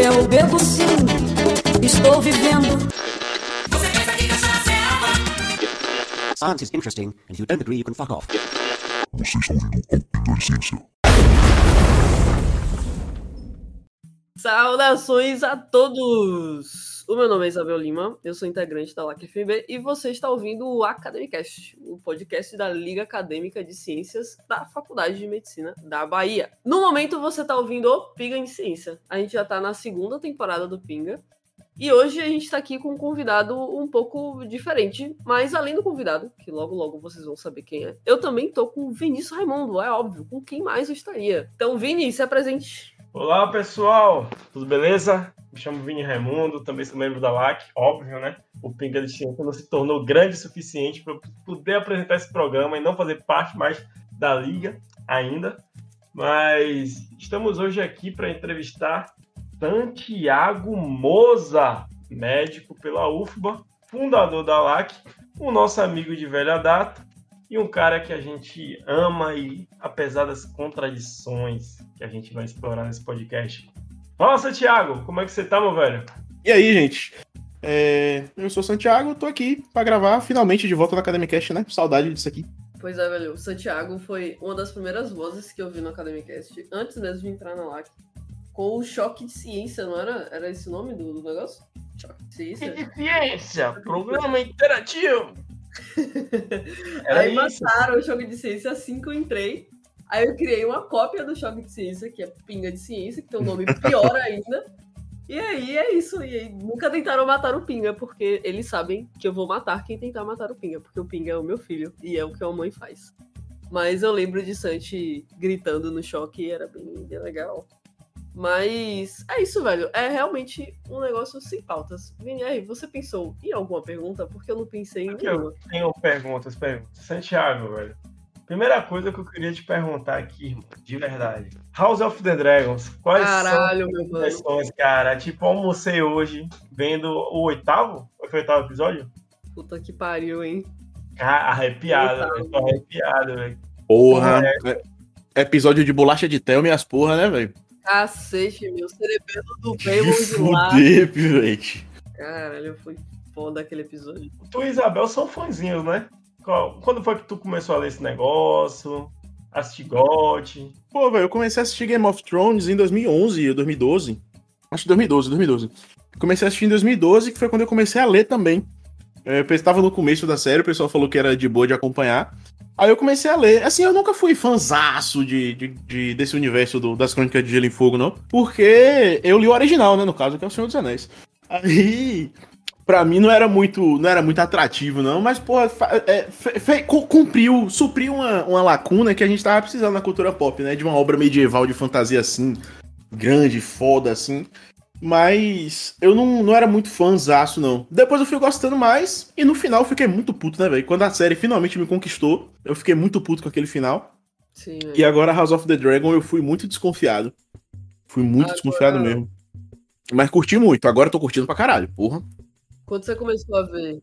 Eu bebo sim, estou vivendo. Science is interesting, and if you don't agree, you can fuck off. Saudações a todos! O meu nome é Isabel Lima, eu sou integrante da LACFB e você está ouvindo o Academicast, o podcast da Liga Acadêmica de Ciências da Faculdade de Medicina da Bahia. No momento você está ouvindo o Pinga em Ciência. A gente já está na segunda temporada do Pinga e hoje a gente está aqui com um convidado um pouco diferente, mas além do convidado, que logo logo vocês vão saber quem é, eu também tô com o Vinícius Raimundo, é óbvio, com quem mais eu estaria. Então, Vini, se apresente. Olá pessoal, tudo beleza? Me chamo Vini Raimundo, também sou membro da LAC, óbvio, né? O Pinga de Ciência não se tornou grande o suficiente para poder apresentar esse programa e não fazer parte mais da liga ainda. Mas estamos hoje aqui para entrevistar Santiago Moza, médico pela UFBA, fundador da LAC, o nosso amigo de velha data e um cara que a gente ama e apesar das contradições que a gente vai explorar nesse podcast. Fala, Santiago, como é que você tá, meu velho? E aí, gente? É, eu sou o Santiago, tô aqui para gravar finalmente de volta no Academicast, né? Saudade disso aqui. Pois é, velho. O Santiago foi uma das primeiras vozes que eu vi no Academicast, antes mesmo de entrar na LAC. Com o Choque de Ciência, não era? Era esse o nome do, do negócio? Choque de Ciência? De ciência, programa interativo. Era Aí isso. mataram o Choque de Ciência assim que eu entrei. Aí eu criei uma cópia do Choque de Ciência, que é Pinga de Ciência, que tem um nome pior ainda. E aí é isso. E aí, nunca tentaram matar o Pinga, porque eles sabem que eu vou matar quem tentar matar o Pinga, porque o Pinga é o meu filho e é o que a mãe faz. Mas eu lembro de Santi gritando no choque e era bem, bem legal. Mas é isso, velho. É realmente um negócio sem pautas. Vini, aí, você pensou em alguma pergunta? Porque eu não pensei em Aqui nenhuma. eu tenho perguntas, perguntas. Santiago, velho. Primeira coisa que eu queria te perguntar aqui, irmão, de verdade. House of the Dragons, quais Caralho, meu são as impressões, cara? Tipo, almocei hoje vendo o oitavo? Foi o oitavo episódio? Puta que pariu, hein? Ah, arrepiado, velho. Tô arrepiado, velho. Porra. É- Episódio de bolacha de Thelma e as porra, né, velho? Cacete, meu. Cerebelo do Baymon de lá. pivete. Caralho, foi foda aquele episódio. Tu e Isabel são fãzinhos, né? Quando foi que tu começou a ler esse negócio? Assistir GOT? Pô, velho, eu comecei a assistir Game of Thrones em 2011 ou 2012. Acho que 2012, 2012. Comecei a assistir em 2012, que foi quando eu comecei a ler também. É, Eu estava no começo da série, o pessoal falou que era de boa de acompanhar. Aí eu comecei a ler. Assim, eu nunca fui fanzaço de, de, de- desse universo do- das Crônicas de Gelo e Fogo, não. Porque eu li o original, né, no caso, que é o Senhor dos Anéis. Aí, pra mim não era muito, não era muito atrativo, não, mas, fa- é, cumpriu, supriu uma, uma lacuna que a gente tava precisando na cultura pop, né? De uma obra medieval de fantasia assim, grande, foda, assim. Mas eu não, não era muito fãzaço, não. Depois eu fui gostando mais, e no final eu fiquei muito puto, né, velho? Quando a série finalmente me conquistou, eu fiquei muito puto com aquele final. Sim, E agora House of the Dragon eu fui muito desconfiado. Fui muito Agora- desconfiado mesmo. Mas curti muito, agora eu tô curtindo pra caralho, porra. Quando você começou a ver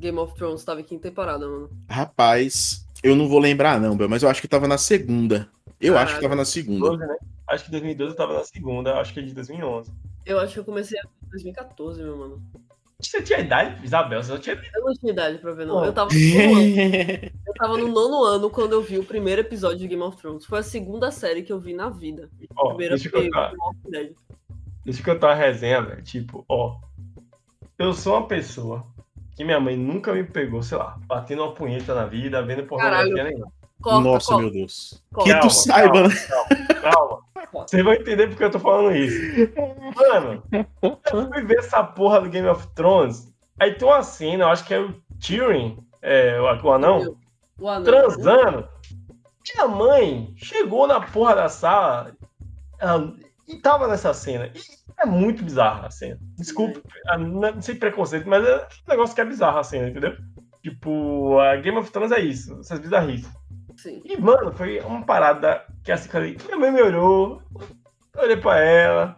Game of Thrones, tava em quinta temporada, mano. Rapaz, eu não vou lembrar não, Bel, mas eu acho que tava na segunda. Eu acho que Caralho. tava na segunda. 12, né? Acho que 2012 eu tava na segunda, acho que é de 2011. Eu acho que eu comecei em 2014, meu mano. Você tinha idade, Isabel? Você não tinha Eu não tinha idade pra ver, não. Eu tava, no nono ano, eu tava no nono ano quando eu vi o primeiro episódio de Game of Thrones. Foi a segunda série que eu vi na vida. Ó, Primeira deixa eu contar. Deixa eu contar uma resenha, velho. Tipo, ó. Eu sou uma pessoa que minha mãe nunca me pegou, sei lá, batendo uma punheta na vida, vendo pornografia Caralho. nenhuma. Corta, Nossa, corta. meu Deus. Calma, que tu saiba, né? Calma. Você vai entender porque eu tô falando isso. Mano, eu fui ver essa porra do Game of Thrones. Aí tem uma cena, eu acho que é o Tyrion, é, o anão, O anão. transando. Minha mãe chegou na porra da sala ela- e tava nessa cena. E é muito bizarra a cena. Desculpa, ah, não sei preconceito, mas é um negócio que é bizarro a cena, entendeu? Tipo, a Game of Thrones é isso, essas bizarrices. Sim. E, mano, foi uma parada que assim, falei, minha mãe me olhou, olhei pra ela,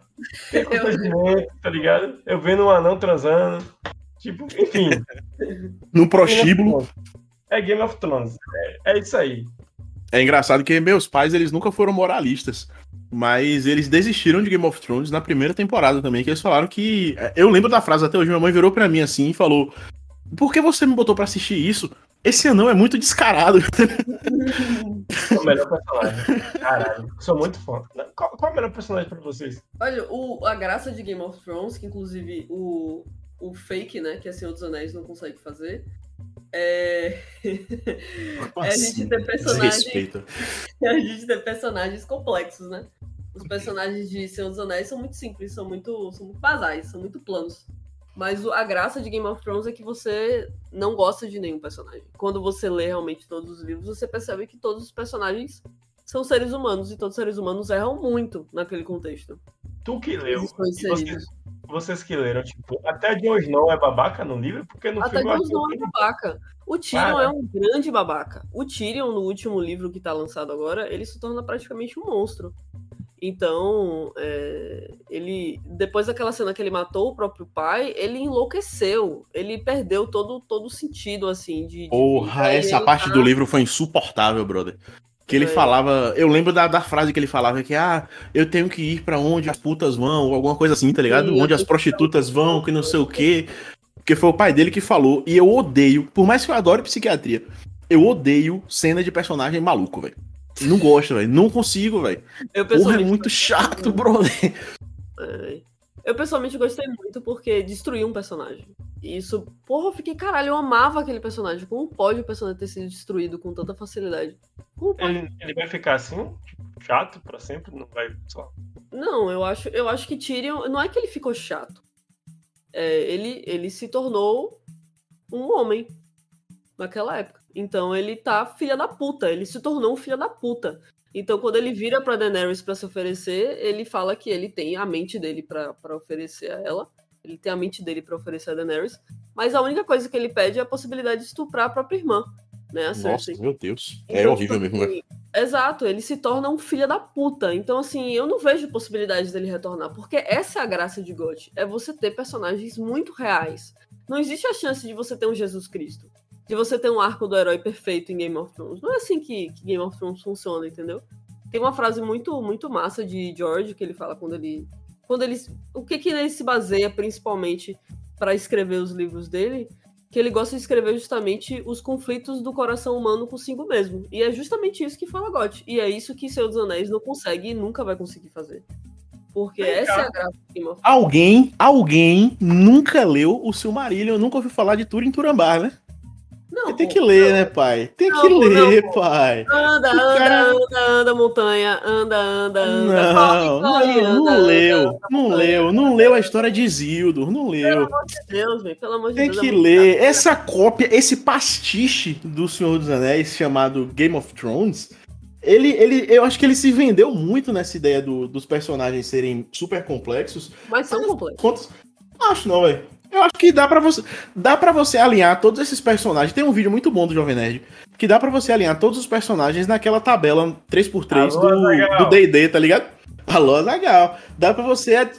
tem constrangimento, tá ligado? Eu vendo um anão transando. Tipo, enfim. Num prostíbulo. É Game of Thrones. É, é isso aí. É engraçado que meus pais, eles nunca foram moralistas. Mas eles desistiram de Game of Thrones na primeira temporada também, que eles falaram que. Eu lembro da frase até hoje, minha mãe virou pra mim assim e falou: Por que você me botou pra assistir isso? Esse anão é muito descarado. o melhor personagem. Caralho, sou muito fã. Qual, qual é o melhor personagem pra vocês? Olha, o, a graça de Game of Thrones, que inclusive o, o fake, né, que é Senhor dos Anéis não consegue fazer, é, é a gente ter personagens. a gente ter personagens complexos, né? Os personagens de Senhor dos Anéis são muito simples, são muito, são muito basais, são muito planos. Mas a graça de Game of Thrones é que você não gosta de nenhum personagem. Quando você lê realmente todos os livros, você percebe que todos os personagens são seres humanos e todos os seres humanos erram muito naquele contexto. Tu que leu, vocês, vocês, que leram, tipo, até Jon Snow é babaca no livro? Porque no até filme... Jon Snow é babaca. O Tyrion é um grande babaca. O Tyrion, no último livro que tá lançado agora, ele se torna praticamente um monstro. Então, é, ele depois daquela cena que ele matou o próprio pai, ele enlouqueceu. Ele perdeu todo todo o sentido assim de, de Porra, essa parte tá... do livro foi insuportável, brother. Que ele é. falava, eu lembro da, da frase que ele falava que ah, eu tenho que ir para onde as putas vão, ou alguma coisa assim, tá ligado? Sim, onde as prostitutas vão, que não sei o quê. Porque foi o pai dele que falou, e eu odeio, por mais que eu adore psiquiatria, eu odeio cena de personagem maluco, velho. Não gosto, velho. Não consigo, velho. Porra, é muito chato, brother. É. Eu pessoalmente gostei muito porque destruiu um personagem. E isso, porra, eu fiquei, caralho, eu amava aquele personagem. Como pode o personagem ter sido destruído com tanta facilidade? Ele, ele, vai ficar assim, tipo, chato pra sempre? Não vai só. Não, eu acho, eu acho que Tyrion. Não é que ele ficou chato. É, ele, ele se tornou um homem naquela época. Então ele tá filha da puta, ele se tornou um filho da puta. Então quando ele vira pra Daenerys para se oferecer, ele fala que ele tem a mente dele para oferecer a ela. Ele tem a mente dele para oferecer a Daenerys. Mas a única coisa que ele pede é a possibilidade de estuprar a própria irmã. Né, a Nossa, meu Deus. É então, é horrível tipo, mesmo, né? Exato, ele se torna um filho da puta. Então, assim, eu não vejo possibilidade dele retornar. Porque essa é a graça de God. É você ter personagens muito reais. Não existe a chance de você ter um Jesus Cristo de você ter um arco do herói perfeito em Game of Thrones. Não é assim que, que, Game of Thrones funciona, entendeu? Tem uma frase muito muito massa de George que ele fala quando ele quando ele o que que ele se baseia principalmente para escrever os livros dele, que ele gosta de escrever justamente os conflitos do coração humano consigo mesmo. E é justamente isso que fala Gotti. E é isso que Senhor dos Anéis não consegue e nunca vai conseguir fazer. Porque essa é a graça do Game of Thrones. Alguém, alguém nunca leu o Silmarillion, nunca ouviu falar de Turin Turambar, né? Não, tem que ler, não. né, pai? Tem não, que ler, não, pai. Anda, anda, cara... anda, anda, montanha. Anda, anda, anda. Não, corre, não, não leu. não leu. Não leu a história de Isildur. Não leu. Pelo amor de Deus, velho. Pelo amor de tem Deus. Tem que ler. Essa cópia, esse pastiche do Senhor dos Anéis chamado Game of Thrones. Ele, ele, eu acho que ele se vendeu muito nessa ideia do, dos personagens serem super complexos. Mas são complexos. Quantos? Acho não, velho. Eu acho que dá para você, dá para você alinhar todos esses personagens. Tem um vídeo muito bom do Jovem Nerd que dá para você alinhar todos os personagens naquela tabela 3x3 Alô, do D&D, tá ligado? Alô, legal. Dá para você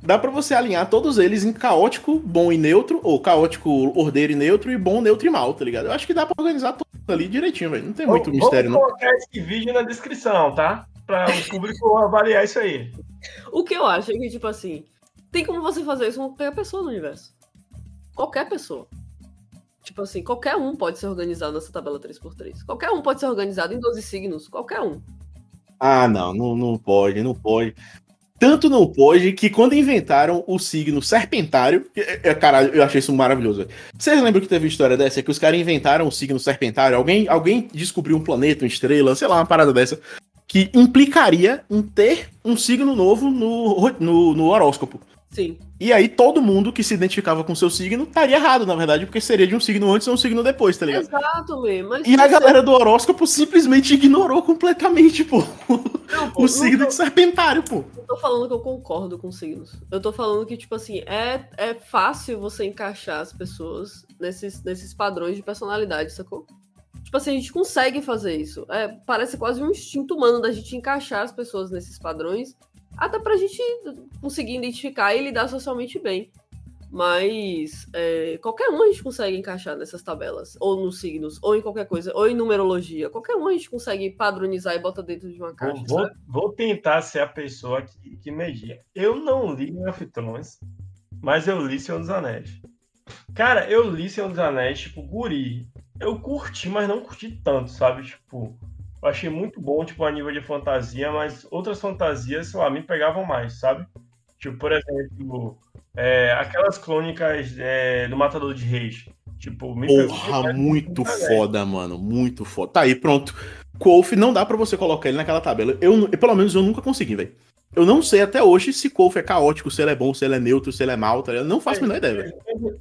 dá para você alinhar todos eles em caótico, bom e neutro, ou caótico, ordeiro e neutro e bom, neutro e mal, tá ligado? Eu acho que dá para organizar tudo ali direitinho, velho. Não tem muito Vou, mistério, não. Vou colocar esse vídeo na descrição, tá? Para o público avaliar isso aí. O que eu acho é que tipo assim, tem como você fazer isso com qualquer pessoa no universo. Qualquer pessoa. Tipo assim, qualquer um pode ser organizado nessa tabela 3x3. Qualquer um pode ser organizado em 12 signos. Qualquer um. Ah, não, não, não pode, não pode. Tanto não pode que quando inventaram o signo serpentário. É, é, caralho, eu achei isso maravilhoso. Vocês lembram que teve história dessa? Que os caras inventaram o signo serpentário? Alguém, alguém descobriu um planeta, uma estrela, sei lá, uma parada dessa. Que implicaria em ter um signo novo no, no, no horóscopo. Sim. E aí todo mundo que se identificava com seu signo estaria errado, na verdade, porque seria de um signo antes ou um signo depois, tá ligado? Exato, Lê, mas... E a galera do horóscopo simplesmente ignorou completamente, pô, não, pô o signo tô... de serpentário, pô. Eu tô falando que eu concordo com signos. Eu tô falando que, tipo assim, é, é fácil você encaixar as pessoas nesses, nesses padrões de personalidade, sacou? Tipo assim, a gente consegue fazer isso. É, parece quase um instinto humano da gente encaixar as pessoas nesses padrões até pra gente conseguir identificar e lidar socialmente bem. Mas é, qualquer um a gente consegue encaixar nessas tabelas, ou nos signos, ou em qualquer coisa, ou em numerologia. Qualquer um a gente consegue padronizar e botar dentro de uma caixa. vou, vou tentar ser a pessoa que, que media. Eu não li Game of Thrones, mas eu li Senhor dos Anéis. Cara, eu li Senhor dos Anéis, tipo, guri. Eu curti, mas não curti tanto, sabe? Tipo, eu achei muito bom, tipo, a nível de fantasia, mas outras fantasias, sei lá, me pegavam mais, sabe? Tipo, por exemplo, é, aquelas crônicas é, do Matador de Reis. Tipo, me pegou Porra, demais. muito Anéis. foda, mano. Muito foda. Tá aí, pronto. Kolf não dá pra você colocar ele naquela tabela. Eu, nu- pelo menos eu nunca consegui, velho. Eu não sei até hoje se Kolf é caótico, se ele é bom, se ele é neutro, se ele é mal, tá ligado? Eu não faço a menor ideia, velho.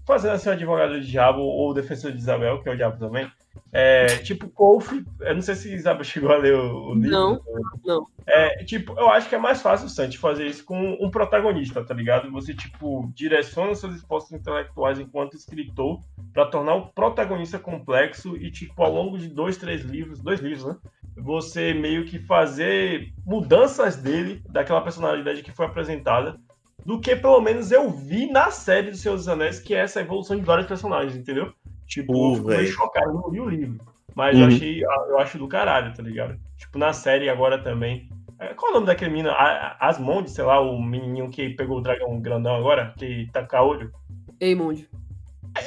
Fazendo assim, o advogado do diabo ou o defensor de Isabel, que é o diabo também. É, tipo, Kolf, eu não sei se Isabel chegou a ler o, o livro. Não, não. É, tipo, eu acho que é mais fácil, Santi, fazer isso com um protagonista, tá ligado? Você, tipo, direciona seus esforços intelectuais enquanto escritor pra tornar o protagonista complexo e, tipo, ao longo de dois, três livros, dois livros, né? Você meio que fazer mudanças dele, daquela personalidade que foi apresentada, do que pelo menos eu vi na série do Senhor dos Anéis, que é essa evolução de vários personagens, entendeu? Tipo, Pô, eu fico meio chocado, eu não li o livro. Mas Uhum. eu achei, eu acho do caralho, tá ligado? Tipo, na série agora também. É, Qual é o nome daquele menino? Asmond, sei lá, o menininho que pegou o dragão grandão agora, que tá com olho. Eimond.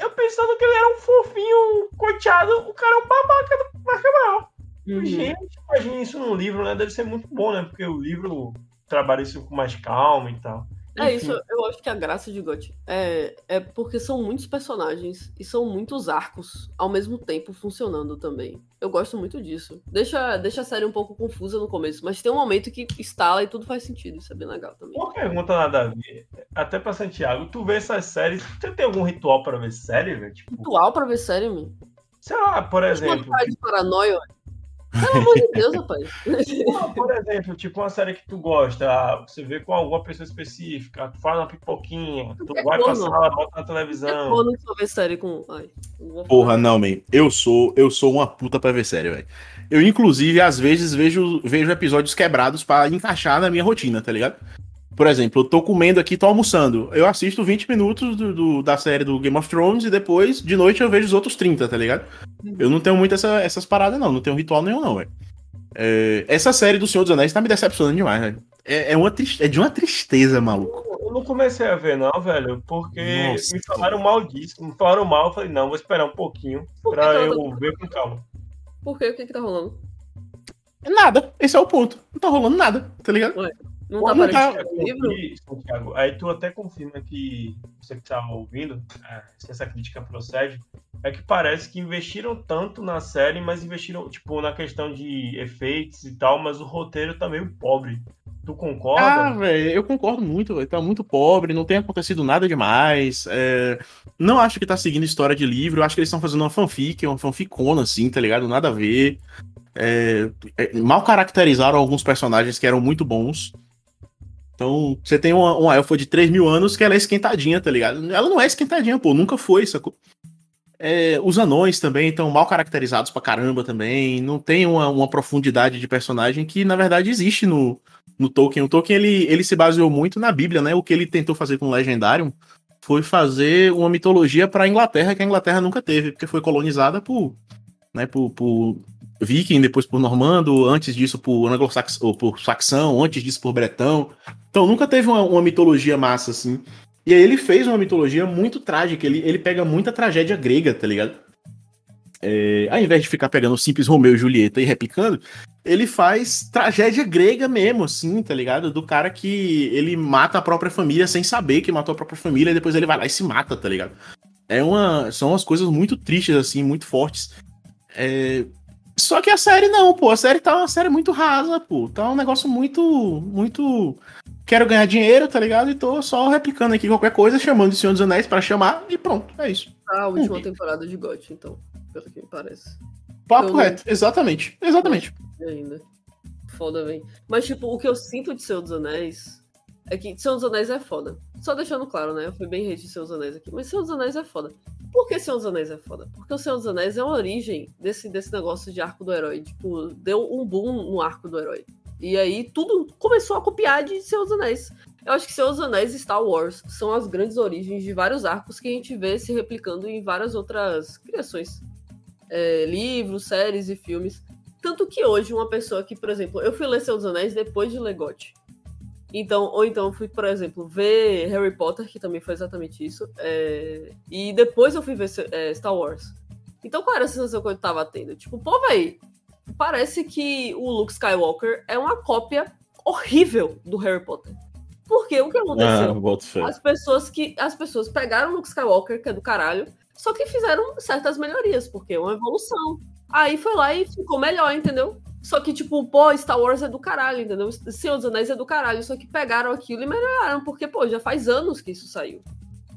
Eu pensando que ele era um fofinho, coiteado, o cara é um babaca do Marca Uhum. Gente, imagina isso num livro, né? Deve ser muito bom, né? Porque o livro trabalha isso com mais calma e tal. É Enfim. isso, eu acho que a graça de GOT é, é porque são muitos personagens e são muitos arcos ao mesmo tempo funcionando também. Eu gosto muito disso. Deixa, deixa a série um pouco confusa no começo, mas tem um momento que instala e tudo faz sentido. Isso é bem legal também. Uma pergunta nada a ver. Até pra Santiago, tu vê essas séries, você tem algum ritual pra ver série, velho? Tipo, Ritual pra ver série, meu. sei lá, por Uma exemplo. cara de paranoia. Pelo amor de Deus, rapaz. Não, por exemplo, tipo uma série que tu gosta, ah, você vê com alguma pessoa específica, tu faz uma pipoquinha, tu É vai pra sala, bota na É televisão. foda só ver série com. Ai, não. Porra, não, man. Eu sou, eu sou uma puta pra ver série, velho. Eu, inclusive, às vezes vejo, vejo episódios quebrados pra encaixar na minha rotina, tá ligado? Por exemplo, eu tô comendo aqui, tô almoçando. Eu assisto 20 minutos do, do- da série do Game of Thrones e depois, de noite, eu vejo os outros 30, tá ligado? Eu não tenho muito essa- essas paradas, não. Não tenho ritual nenhum, não, velho. É, essa série do Senhor dos Anéis tá me decepcionando demais, velho. É, é, uma é de uma tristeza, maluco. Eu não comecei a ver, não, velho, porque Nossa. me falaram mal disso. Me falaram mal, eu falei, não, vou esperar um pouquinho Por pra ela eu tá- ver com calma. Por quê? O que que tá rolando? Nada. Esse é o ponto. Não tá rolando nada, tá ligado? Não tá tá- aparecendo livro? Santiago, aí tu até confirma que você que tá ouvindo, é, se essa crítica procede, é que parece que investiram tanto na série, mas investiram, tipo, na questão de efeitos e tal, mas o roteiro tá meio pobre. Tu Ah, concorda? velho, eu concordo muito, velho. Tá muito pobre, não tem acontecido nada demais. é, Não acho que tá seguindo história de livro. Eu acho que eles estão fazendo uma fanfic, uma fanficona, assim, tá ligado? Nada a ver. É, é, Mal caracterizaram alguns personagens que eram muito bons. Então, você tem uma, uma elfa de 3 mil anos que ela é esquentadinha, tá ligado? Ela não é esquentadinha, pô, nunca foi, sacou? É, os anões também estão mal caracterizados pra caramba também. Não tem uma, uma profundidade de personagem que, na verdade, existe no, no Tolkien. O Tolkien ele, ele se baseou muito na Bíblia, né? O que ele tentou fazer com o Legendarium foi fazer uma mitologia para a Inglaterra que a Inglaterra nunca teve, porque foi colonizada por, né, por, por viking, depois por normando, antes disso por anglo-saxão, por saxão, antes disso por bretão. Então nunca teve uma, uma mitologia massa assim. E aí ele fez uma mitologia muito trágica, ele, ele pega muita tragédia grega, tá ligado? É, ao invés de ficar pegando o simples Romeu e Julieta e replicando, ele faz tragédia grega mesmo, assim, tá ligado? Do cara que ele mata a própria família sem saber que matou a própria família e depois ele vai lá e se mata, tá ligado? É uma, são umas coisas muito tristes, assim, muito fortes. É, Só que a série não, pô. A série tá uma série muito rasa, pô. Tá um negócio muito, muito. Quero ganhar dinheiro, tá ligado? E tô só replicando aqui qualquer coisa, chamando de Senhor dos Anéis pra chamar e pronto, é isso. A última Hum. temporada de GOT, então, pelo que me parece. Papo Eu não- reto, exatamente, exatamente. Ainda. Foda, velho. Mas, tipo, o que eu sinto de Senhor dos Anéis que Senhor dos Anéis é foda. Só deixando claro, né? Eu fui bem hate de Senhor dos Anéis aqui. Mas Senhor dos Anéis é foda. Por que Senhor dos Anéis é foda? Porque o Senhor dos Anéis é a origem desse, desse negócio de arco do herói. Tipo, deu um boom no arco do herói. E aí tudo começou a copiar de Senhor dos Anéis. Eu acho que Senhor dos Anéis e Star Wars são as grandes origens de vários arcos que a gente vê se replicando em várias outras criações. É, livros, séries e filmes. Tanto que hoje, uma pessoa que, por exemplo, eu fui ler Senhor dos Anéis depois de Legote. Então, ou então fui, por exemplo, ver Harry Potter, que também foi exatamente isso. É... E depois eu fui ver é, Star Wars. Então, qual era a sensação que eu tava tendo? Tipo, pô, véi, parece que o Luke Skywalker é uma cópia horrível do Harry Potter. Porque o que aconteceu? Ah, as pessoas que as pessoas pegaram o Luke Skywalker, que é do caralho, só que fizeram certas melhorias, porque é uma evolução. Aí foi lá e ficou melhor, entendeu? Só que, tipo, pô, Star Wars é do caralho, entendeu? Senhor dos Anéis é do caralho. Só que pegaram aquilo e melhoraram, porque, pô, já faz anos que isso saiu.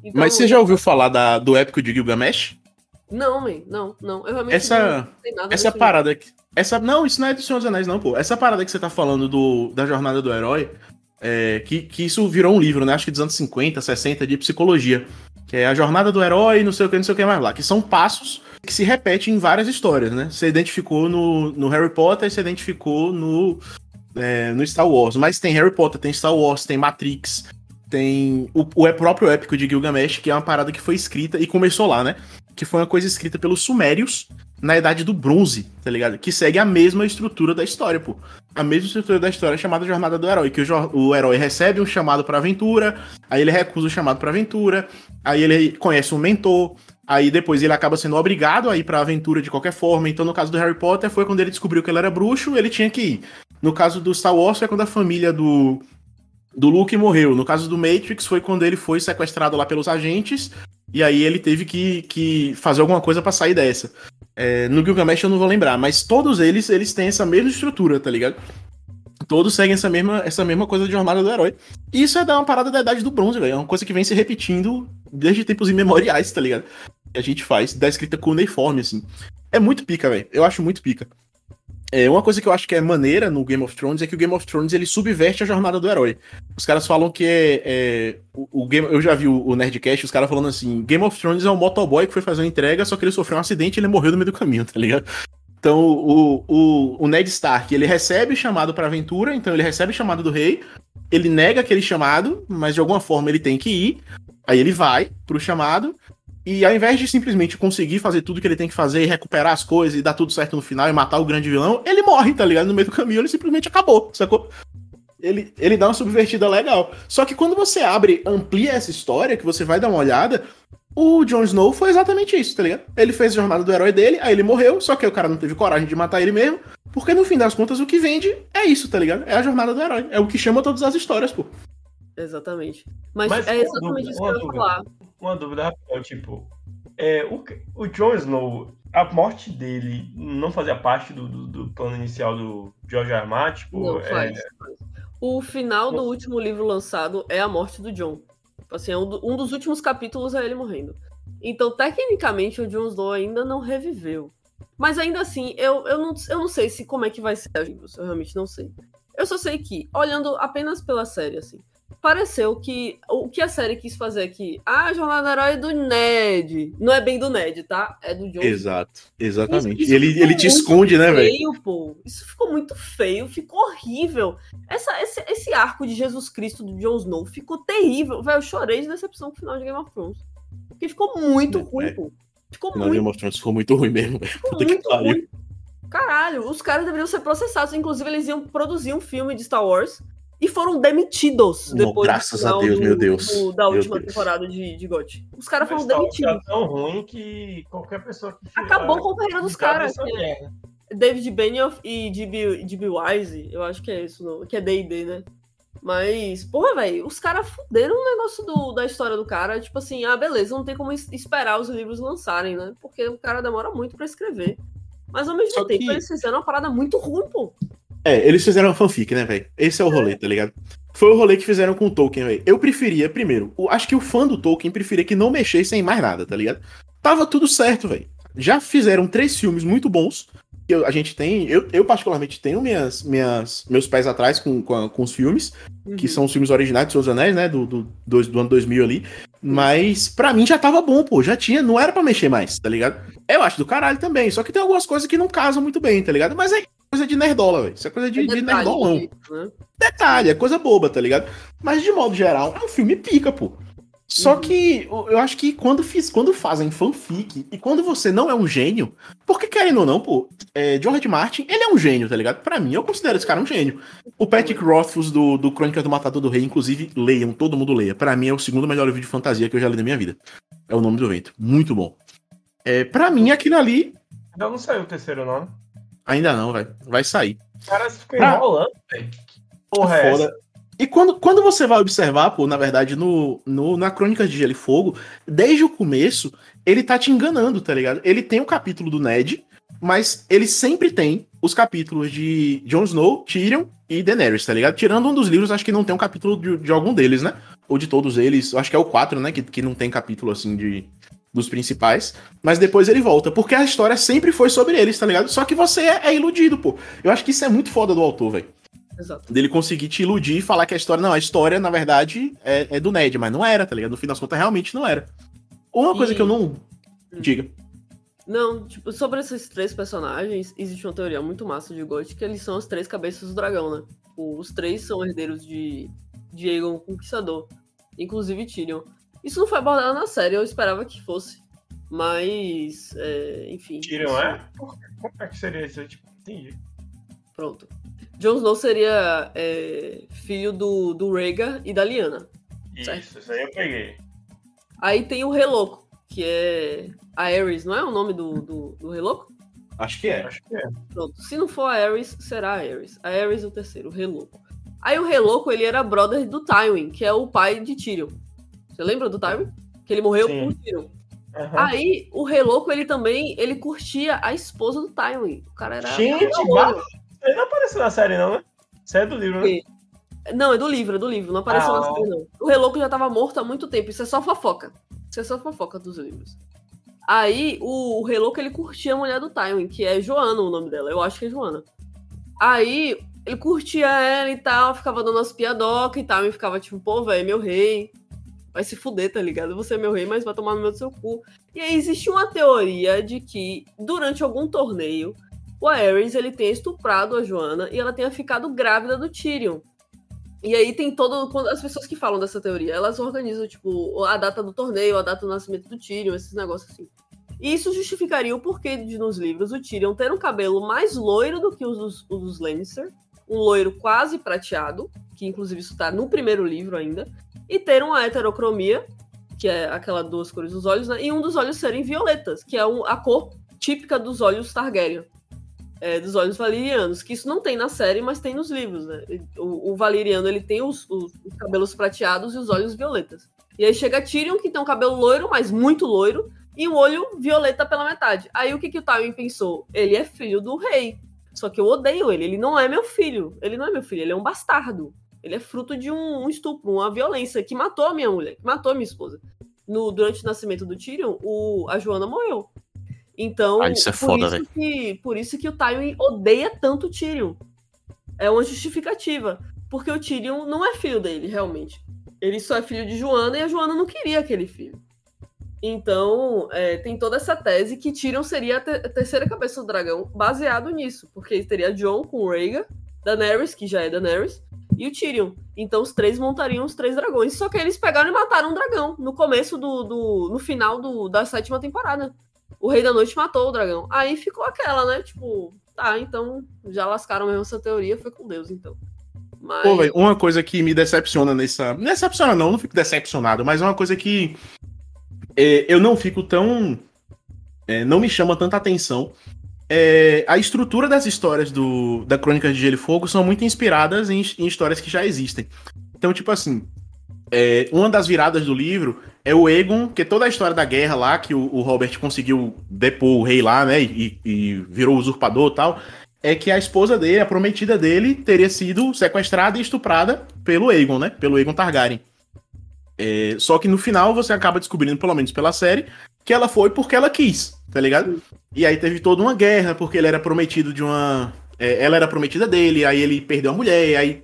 Então, Mas você já ouviu falar da, do épico de Gilgamesh? Não, man, não, não. Eu realmente essa, não Essa parada aqui. Essa, não, isso não é do Senhor dos Anéis, não, pô. Essa parada que você tá falando do, da jornada do herói, é, que, que isso virou um livro, né? Acho que dos anos 50, 60, de psicologia. Que é a jornada do herói, não sei o que, não sei o que mais lá. Que são passos que se repetem em várias histórias, né? Você identificou no, no Harry Potter, você identificou no, é, no Star Wars. Mas tem Harry Potter, tem Star Wars, tem Matrix, tem o, o próprio épico de Gilgamesh, que é uma parada que foi escrita e começou lá, né? Que foi uma coisa escrita pelos Sumérios na Idade do Bronze, tá ligado? Que segue a mesma estrutura da história, pô. A mesma estrutura da história chamada Jornada do Herói, que o, o herói recebe um chamado pra aventura, aí ele recusa o chamado pra aventura, aí ele conhece um mentor, aí depois ele acaba sendo obrigado a ir pra aventura de qualquer forma. Então, no caso do Harry Potter, foi quando ele descobriu que ele era bruxo, ele tinha que ir. No caso do Star Wars, foi quando a família do, do Luke morreu. No caso do Matrix, foi quando ele foi sequestrado lá pelos agentes, e aí ele teve que, que fazer alguma coisa para sair dessa. É, no Gilgamesh eu não vou lembrar, mas todos eles, eles têm essa mesma estrutura, tá ligado? Todos seguem essa mesma, essa mesma coisa de jornada do herói. Isso é dar uma parada da idade do bronze, velho. É uma coisa que vem se repetindo desde tempos imemoriais, tá ligado? Que a gente faz, da escrita cuneiforme, assim. É muito pica, velho. Eu acho muito pica. É, uma coisa que eu acho que é maneira no Game of Thrones é que o Game of Thrones ele subverte a jornada do herói. Os caras falam que é. é o, o, Game, eu já vi o, o Nerdcast, os caras falando assim: Game of Thrones é um motoboy que foi fazer uma entrega, só que ele sofreu um acidente e ele morreu no meio do caminho, tá ligado? Então o, o, o Ned Stark ele recebe chamado pra aventura, então ele recebe chamado do rei, ele nega aquele chamado, mas de alguma forma ele tem que ir. Aí ele vai pro chamado, e ao invés de simplesmente conseguir fazer tudo que ele tem que fazer e recuperar as coisas e dar tudo certo no final e matar o grande vilão, ele morre, tá ligado? No meio do caminho ele simplesmente acabou, sacou? Ele, ele dá uma subvertida legal. Só que quando você abre, amplia essa história, que você vai dar uma olhada, o Jon Snow foi exatamente isso, tá ligado? Ele fez a jornada do herói dele, aí ele morreu, só que o cara não teve coragem de matar ele mesmo, porque no fim das contas o que vende é isso, tá ligado? É a jornada do herói. É o que chama todas as histórias, pô. Exatamente. Mas, Mas é exatamente dúvida, isso que eu ia falar uma dúvida, Rafael, tipo, é, o, o Jon Snow, a morte dele não fazia parte do, do, do plano inicial do George R. Martin? Tipo, não, é... faz, O final do último livro lançado é a morte do. Tipo assim, é um, um dos últimos capítulos é ele morrendo. Então, tecnicamente, o Jon Snow ainda não reviveu. Mas ainda assim, eu, eu, não, eu não sei se como é que vai ser a livros, eu realmente não sei. Eu só sei que, olhando apenas pela série, assim, pareceu que o que a série quis fazer aqui, a jornada herói do Ned, não é bem do Ned, tá? É do John. Exato, exatamente. Isso, isso ele, ele te esconde, né, velho? pô. Isso ficou muito feio, ficou horrível. Essa, esse, esse arco de Jesus Cristo do Jon Snow ficou terrível. Velho, eu chorei de decepção com o final de Game of Thrones. Porque ficou muito é, ruim, é. pô. Ficou muito. Game of Thrones ficou muito ruim mesmo. Ficou muito ruim. Caralho, os caras deveriam ser processados. Inclusive, eles iam produzir um filme de Star Wars e foram demitidos depois graças a Deus, do, meu Deus. Do, da última Deus. temporada de, de GOT. Os caras foram tá demitidos. tão ruim que qualquer pessoa que Acabou com a carreira dos caras. É. David Benioff e D.B. Wise, eu acho que é isso, não, que é D&D, né? Mas, porra, velho, os caras fuderam o negócio do, da história do cara. Tipo assim, ah, beleza, não tem como esperar os livros lançarem, né? Porque o cara demora muito para escrever. Mas ao mesmo Só tempo, que... eles fizeram uma parada muito ruim, pô. É, eles fizeram fanfic, né, velho? Esse é o rolê, tá ligado? Foi o rolê que fizeram com o Tolkien, velho. Eu preferia, primeiro, o, acho que o fã do Tolkien preferia que não mexesse em mais nada, tá ligado? Tava tudo certo, velho. Já fizeram três filmes muito bons. Que a gente tem, eu, eu particularmente tenho minhas, minhas, meus pés atrás com, com, com os filmes, uhum. que são os filmes originais de Seus Anéis, né? Do, do, do, do ano 2000 ali. Mas para mim já tava bom, pô. Já tinha, não era para mexer mais, tá ligado? Eu acho do caralho também. Só que tem algumas coisas que não casam muito bem, tá ligado? Mas é coisa de nerdola, velho. Isso é coisa de, É de detalhe, nerdolão. né? Detalhe, é coisa boba, tá ligado? Mas de modo geral, é um filme pica, pô. Só Uhum. que eu acho que quando, fiz, quando fazem fanfic e quando você não é um gênio, porque querendo ou não, pô, é, George Martin, ele é um gênio, tá ligado? Pra mim, eu considero esse cara um gênio. O Patrick Rothfuss do, do Crônica do Matador do Rei, inclusive, leiam, todo mundo leia. Pra mim é o segundo melhor livro de fantasia que eu já li na minha vida. É o Nome do Vento. Muito bom. É, pra mim, aquilo ali, Ainda não saiu o terceiro nome. Ainda não, velho. Vai sair. Os caras ficam Ah. enrolando, velho. Que porra é essa? E quando, quando você vai observar, pô, na verdade, no, no, na Crônica de Gelo e Fogo, desde o começo, ele tá te enganando, tá ligado? Ele tem o capítulo do Ned, mas ele sempre tem os capítulos de Jon Snow, Tyrion e Daenerys, tá ligado? Tirando um dos livros, acho que não tem um capítulo de, de algum deles, né? Ou de todos eles, acho que é o 4, né? Que, que não tem capítulo, assim, de dos principais. Mas depois ele volta, porque a história sempre foi sobre eles, tá ligado? Só que você é, é iludido, pô. Eu acho que isso é muito foda do autor, velho Exato. dele conseguir te iludir e falar que a história. Não, a história, na verdade, é, é do Ned, mas não era, tá ligado? No fim das contas, realmente não era. Uma coisa E- que eu não. Diga. Não, tipo, sobre esses três personagens, existe uma teoria muito massa de Gold que eles são as três cabeças do dragão, né? Os três são herdeiros de, de Aegon o Conquistador, inclusive Tyrion. Isso não foi abordado na série, eu esperava que fosse. Mas, é, enfim. Tyrion isso- é? Como é que seria isso? aí? Tipo, entendi. Pronto. Jon Snow seria é, filho do, do Rhaegar e da Lyanna. Certo. Isso, isso aí eu peguei. Aí tem o Reloco, que é a Aerys, não é o nome do, do, do Reloco? Acho que é. Acho que é. Pronto. Se não for a Aerys, será a Aerys. A Aerys é o terceiro, o Reloco. Aí o Reloco, ele era brother do Tywin, que é o pai de Tyrion. Você lembra do Tywin? Que ele morreu Sim. por Tyrion. Aham. Aí, o Reloco, ele também, ele curtia a esposa do Tywin. O cara era... Gente, aí não apareceu na série, não, né? Isso é do livro, né? Sim. Não, é do livro, é do livro. Não apareceu Ah. na série, não. O Reloco já tava morto há muito tempo. Isso é só fofoca. Isso é só fofoca dos livros. Aí, o, o Reloco, ele curtia a mulher do Tywin, que é Joana o nome dela. Eu acho que é Joana. Aí, ele curtia ela e tal, ficava dando umas piadocas e tal. E ficava tipo, pô, velho, meu rei. Vai se fuder, tá ligado? Você é meu rei, mas vai tomar no meu do seu cu. E aí, existe uma teoria de que, durante algum torneio, o Aerys ele tenha estuprado a Joana e ela tenha ficado grávida do Tyrion. E aí tem todo. quando As pessoas que falam dessa teoria, elas organizam, tipo, a data do torneio, a data do nascimento do Tyrion, esses negócios assim. E isso justificaria o porquê de, nos livros, o Tyrion ter um cabelo mais loiro do que os dos, os dos Lannister, um loiro quase prateado, que inclusive isso tá no primeiro livro ainda, e ter uma heterocromia, que é aquela duas cores dos olhos, né? E um dos olhos serem violetas, que é um- a cor típica dos olhos Targaryen. é, dos olhos valerianos, que isso não tem na série, mas tem nos livros, né? O, o valeriano, ele tem os, os- os cabelos prateados e os olhos violetas. E aí chega Tyrion, que tem um cabelo loiro, mas muito loiro, e um olho violeta pela metade. Aí o que, que o Tywin pensou? Ele é filho do rei. Só que eu odeio ele, ele não é meu filho. Ele não é meu filho, ele é um bastardo. Ele é fruto de um, um estupro, uma violência que matou a minha mulher, que matou a minha esposa. No, durante o nascimento do Tyrion, o, a Joana morreu. Então, Ah, isso é por foda, isso velho. que Por isso que o Tywin odeia tanto o Tyrion. É uma justificativa. Porque o Tyrion não é filho dele, realmente. Ele só é filho de Joana e a Joana não queria aquele filho. Então, é, tem toda essa tese que Tyrion seria a, te- a terceira cabeça do dragão, baseado nisso. Porque ele teria Jon com o Rhaegar, Daenerys, que já é Daenerys, e o Tyrion. Então, os três montariam os três dragões. Só que eles pegaram e mataram um dragão no começo do. do no final do, da sétima temporada. O Rei da Noite matou o dragão. Aí ficou aquela, né? Tipo, tá, então já lascaram mesmo essa teoria, foi com Deus, então. Mas. Pô, velho, uma coisa que me decepciona nessa. Não decepciona, não, não fico decepcionado, mas é uma coisa que é, eu não fico tão. é, não me chama tanta atenção. É, a estrutura das histórias do, da Crônica de Gelo e Fogo são muito inspiradas em, em histórias que já existem. Então, tipo assim, é, uma das viradas do livro é o Egon, que é toda a história da guerra lá, que o, o Robert conseguiu depor o rei lá, né, e, e virou usurpador e tal, é que a esposa dele, a prometida dele, teria sido sequestrada e estuprada pelo Aegon, né, pelo Aegon Targaryen. É, só que no final você acaba descobrindo, pelo menos pela série, que ela foi porque ela quis, tá ligado? E aí teve toda uma guerra, porque ele era prometido de uma. é, ela era prometida dele, aí ele perdeu a mulher, aí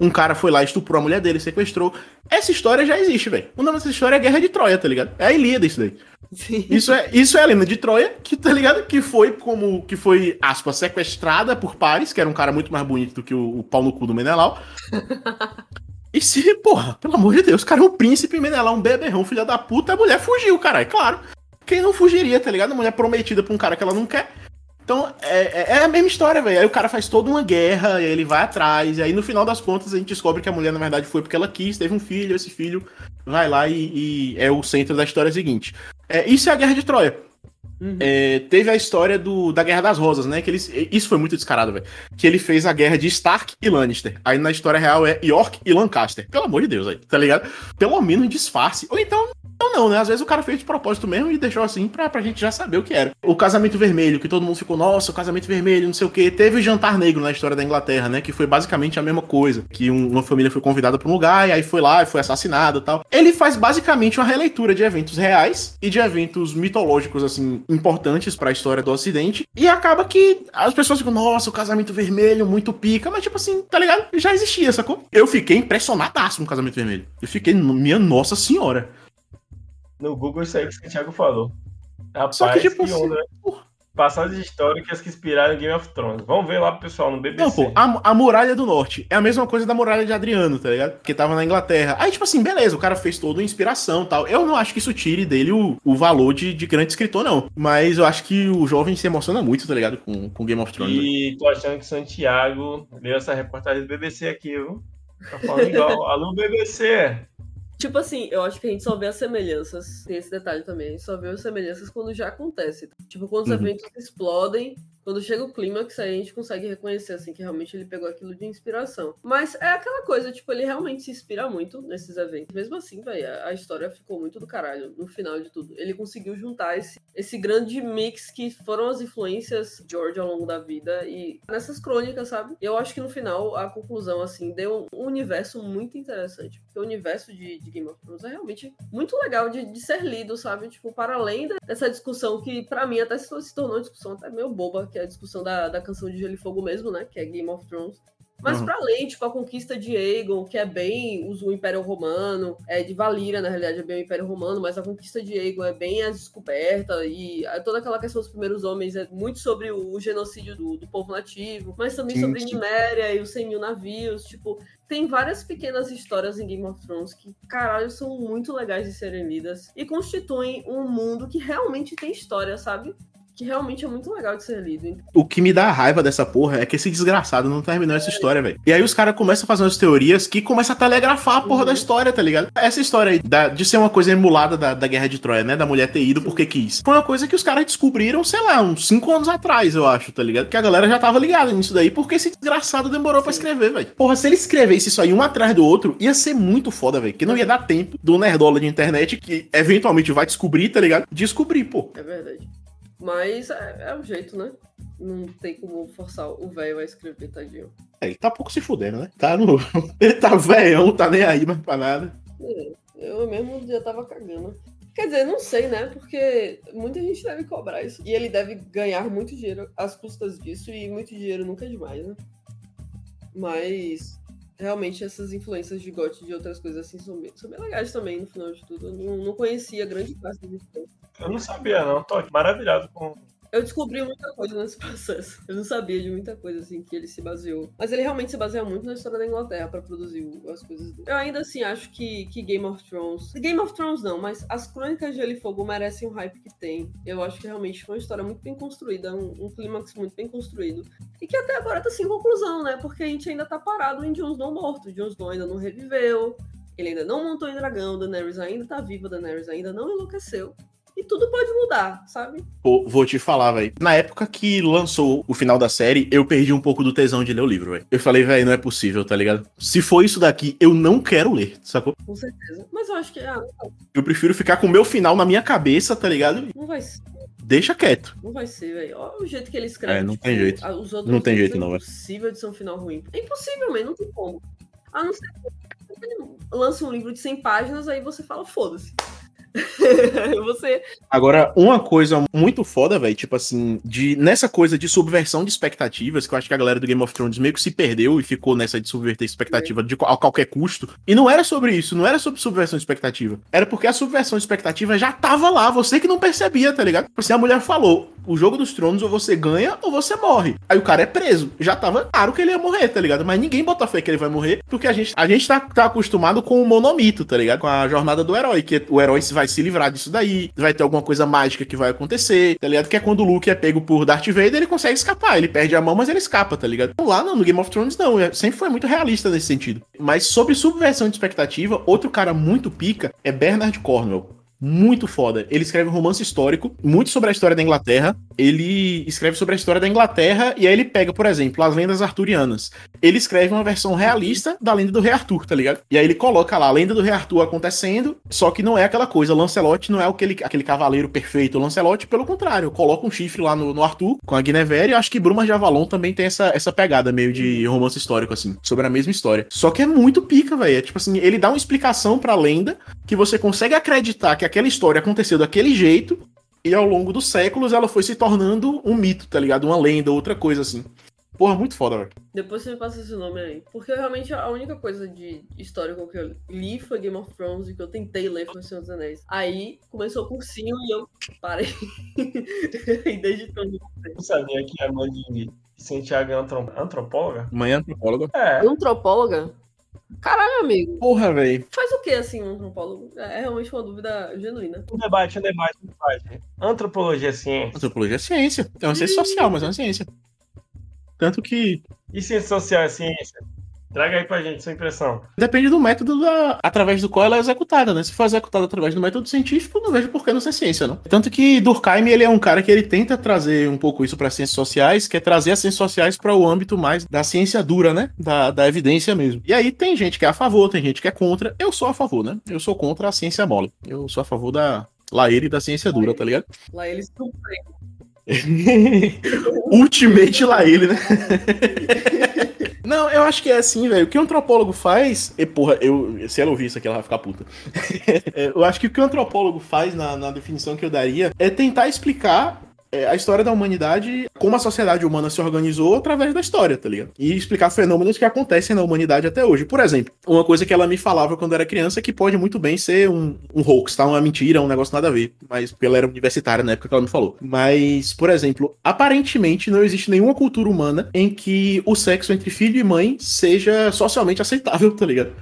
Um cara foi lá, estuprou a mulher dele, sequestrou. Essa história já existe, velho. O nome dessa história é Guerra de Troia, tá ligado? É a Ilíada isso daí. Sim. Isso é, isso é a lenda de Troia, que tá ligado? Que foi como. Que foi, aspas, sequestrada por Paris, que era um cara muito mais bonito do que o, o pau no cu do Menelau. e se, porra, pelo amor de Deus, o cara é um príncipe Menelau, um beberrão, filha da puta, a mulher fugiu, caralho, claro. Quem não fugiria, tá ligado? A mulher prometida pra um cara que ela não quer. Então, é, é- é a mesma história, velho. Aí o cara faz toda uma guerra, e aí ele vai atrás, e aí no final das contas a gente descobre que a mulher, na verdade, foi porque ela quis, teve um filho, esse filho vai lá e, e é o centro da história seguinte. É, isso é a Guerra de Troia. Uhum. É, teve a história do, da Guerra das Rosas, né? Que eles, isso foi muito descarado, velho. Que ele fez a guerra de Stark e Lannister. Aí na história real é York e Lancaster. Pelo amor de Deus, aí, tá ligado? Pelo menos disfarce. Ou então, não, não, né? Às vezes o cara fez de propósito mesmo e deixou assim pra, pra gente já saber o que era. O casamento vermelho, que todo mundo ficou, nossa, o casamento vermelho, não sei o quê. Teve o jantar negro na história da Inglaterra, né? Que foi basicamente a mesma coisa. Que um- uma família foi convidada pra um lugar e aí foi lá e foi assassinada tal. Ele faz basicamente uma releitura de eventos reais e de eventos mitológicos, assim, importantes pra história do Ocidente. E acaba que as pessoas ficam, nossa, o casamento vermelho, muito pica. Mas, tipo assim, tá ligado? Já existia, sacou? Eu fiquei impressionadaço no casamento vermelho. Eu fiquei, minha nossa senhora. No Google isso aí que o Thiago falou. Rapaz, Só que, tipo que assim, onda, né? Passagens históricas que inspiraram Game of Thrones. Vamos ver lá pro pessoal no BBC. Não, pô, a, a Muralha do Norte é a mesma coisa da Muralha de Adriano, tá ligado? Que tava na Inglaterra. Aí, tipo assim, beleza, o cara fez toda uma inspiração e tal. Eu não acho que isso tire dele o, o valor de, de grande escritor, não. Mas eu acho que o jovem se emociona muito, tá ligado? Com, com Game of Thrones. né? E tô achando que Santiago leu essa reportagem do BBC aqui, viu? Tá falando igual. Alô, BBC! Tipo assim, eu acho que a gente só vê as semelhanças. Tem esse detalhe também. A gente só vê as semelhanças quando já acontece. Tipo, quando os Uhum. eventos explodem. Quando chega o clímax, aí a gente consegue reconhecer, assim, que realmente ele pegou aquilo de inspiração. Mas é aquela coisa, tipo, ele realmente se inspira muito nesses eventos. Mesmo assim, velho, a, história ficou muito do caralho no final de tudo. Ele conseguiu juntar esse, esse grande mix que foram as influências de George ao longo da vida e nessas crônicas, sabe? Eu acho que no final, a conclusão, assim, deu um universo muito interessante. Porque o universo de, de Game of Thrones é realmente muito legal de, de ser lido, sabe? Tipo, para além dessa discussão que, pra mim, até se tornou uma discussão até meio boba, que é a discussão da, da canção de Gelo e Fogo mesmo, né? Que é Game of Thrones. Mas Uhum. pra além, tipo, a conquista de Aegon, que é bem o Império Romano, é de Valíria, na realidade, é bem o Império Romano, mas a conquista de Aegon é bem a descoberta, e toda aquela questão dos primeiros homens é muito sobre o, o genocídio do, do povo nativo, mas também Sim, sobre sim. Niméria e os 100 mil navios, tipo, tem várias pequenas histórias em Game of Thrones que, caralho, são muito legais de serem lidas e constituem um mundo que realmente tem história, sabe? Que realmente é muito legal de ser lido. O que me dá raiva dessa porra é que esse desgraçado não terminou essa história, velho. E aí os caras começam a fazer umas teorias que começam a telegrafar a porra Uhum. da história, tá ligado? Essa história aí da- de ser uma coisa emulada da, da Guerra de Troia, né? Da mulher ter ido porque quis. Foi uma coisa que os caras descobriram, sei lá, uns 5 anos atrás, eu acho, tá ligado? Que a galera já tava ligada nisso daí, porque esse desgraçado demorou pra Sim. escrever, velho. Porra, se ele escrevesse isso aí um atrás do outro, ia ser muito foda, velho. Que não ia dar tempo do nerdola de internet, que eventualmente vai descobrir, tá ligado? Descobrir, pô. É verdade. Mas é, é o jeito, né? Não tem como forçar o velho a escrever, tadinho. É, ele tá pouco se fudendo, né? Tá no. Ele tá velhão, tá nem aí mais pra nada. É, eu mesmo já tava cagando. Quer dizer, não sei, né? Porque muita gente deve cobrar isso. E ele deve ganhar muito dinheiro às custas disso, e muito dinheiro nunca é demais, né? Mas realmente essas influências de GOT e de outras coisas assim são bem, são bem legais também, no final de tudo. Eu não, não conhecia grande parte influências. Eu não sabia, não. Tô maravilhado com. Eu descobri muita coisa nesse processo. Eu não sabia de muita coisa assim que ele se baseou. Mas ele realmente se baseia muito na história da Inglaterra pra produzir as coisas dele. Eu ainda assim acho que, que Game of Thrones. Game of Thrones não, mas as Crônicas de Gelo e Fogo merecem o hype que tem. Eu acho que realmente foi uma história muito bem construída, um, um clímax muito bem construído. E que até agora tá sem conclusão, né? Porque a gente ainda tá parado em Jon Snow morto. Jon Snow ainda não reviveu. Ele ainda não montou em dragão, Daenerys ainda tá viva, Daenerys ainda não enlouqueceu. E tudo pode mudar, sabe? Pô, vou te falar, velho. Na época que lançou o final da série, eu perdi um pouco do tesão de ler o livro, velho. Eu falei, velho, não é possível, tá ligado? Se for isso daqui, eu não quero ler, sacou? Com certeza. Mas eu acho que ah, Eu prefiro ficar com o meu final na minha cabeça, tá ligado? não vai ser, Deixa quieto. não vai ser, velho. Olha o jeito que ele escreve. É, não tipo, tem jeito. a- Os outros Não tem jeito, não, É velho. impossível de ser um final ruim. É impossível, man. Não tem como. A não ser que ele lance um livro de 100 páginas, aí você fala, foda-se. você. Agora, uma coisa muito foda, velho, tipo assim, de nessa coisa de subversão de expectativas, que eu acho que a galera do Game of Thrones meio que se perdeu e ficou nessa de subverter expectativa de, a qualquer custo. E não era sobre isso, não era sobre subversão de expectativa. Era porque a subversão de expectativa já tava lá, você que não percebia, tá ligado? Tipo assim, a mulher falou: o jogo dos tronos ou você ganha ou você morre. Aí o cara é preso. Já tava claro que ele ia morrer, tá ligado? Mas ninguém bota fé que ele vai morrer, porque a gente, a gente tá, tá acostumado com o monomito, tá ligado? Com a jornada do herói, que o herói vai se livrar disso daí, vai ter alguma coisa mágica que vai acontecer, tá ligado? Que é quando o Luke é pego por Darth Vader, ele consegue escapar, ele perde a mão, mas ele escapa, tá ligado? Lá no, no Game of Thrones, não, é, sempre foi muito realista nesse sentido. Mas sobre subversão de expectativa, outro cara muito pica é Bernard Cornwell muito foda. Ele escreve um romance histórico, muito sobre a história da Inglaterra. Ele escreve sobre a história da Inglaterra e aí ele pega, por exemplo, as lendas arturianas. Ele escreve uma versão realista da lenda do Rei Arthur, tá ligado? E aí ele coloca lá a lenda do Rei Arthur acontecendo, só que não é aquela coisa. Lancelot não é aquele, aquele cavaleiro perfeito. Lancelot, pelo contrário, coloca um chifre lá no, no Arthur com a Guinevere. E acho que Bruma de Avalon também tem essa, essa pegada meio de romance histórico, assim, sobre a mesma história. Só que é muito pica, velho. É tipo assim, ele dá uma explicação pra lenda que você consegue acreditar que aquela história aconteceu daquele jeito e ao longo dos séculos ela foi se tornando um mito, tá ligado? Uma lenda, outra coisa assim. Porra, muito foda, velho. Depois você me passa esse nome aí. Porque realmente a única coisa de histórico que eu li foi Game of Thrones e que eu tentei ler foi Senhor dos Anéis. Aí começou o cursinho e eu parei. e desde então. Eu sabia que a mãe de Santiago é antropóloga? Mãe antropóloga? É. Antropóloga? Caralho, amigo. Porra, velho. Faz o que, assim, um antropólogo? É realmente uma dúvida genuína. Um debate, um debate, um debate. Antropologia é ciência. Antropologia é ciência. É uma ciência social, mas é uma ciência. Tanto que. E ciência social é ciência? Traga aí pra gente sua impressão. Depende do método da, através do qual ela é executada, né? Se for executada através do método científico, não vejo por que não ser ciência, não. Tanto que Durkheim, ele é um cara que ele tenta trazer um pouco isso para ciências sociais, que é trazer as ciências sociais para o âmbito mais da ciência dura, né? Da, da evidência mesmo. E aí tem gente que é a favor, tem gente que é contra. Eu sou a favor, né? Eu sou contra a ciência mole. Eu sou a favor da Laíra e da ciência dura, tá ligado? Lá eles estão Ultimate lá ele, né? Não, eu acho que é assim, velho. O que o antropólogo faz. E, porra, eu, se ela ouvir isso aqui, ela vai ficar puta. É, eu acho que o que o antropólogo faz na, na definição que eu daria é tentar explicar é, a história da humanidade, como a sociedade humana se organizou através da história, tá ligado? E explicar fenômenos que acontecem na humanidade até hoje. Por exemplo, uma coisa que ela me falava quando era criança que pode muito bem ser um, um hoax, tá? Uma mentira, um negócio nada a ver. Mas porque ela era universitária na época que ela me falou. Mas, por exemplo, aparentemente não existe nenhuma cultura humana em que o sexo entre filho e mãe seja socialmente aceitável, tá ligado?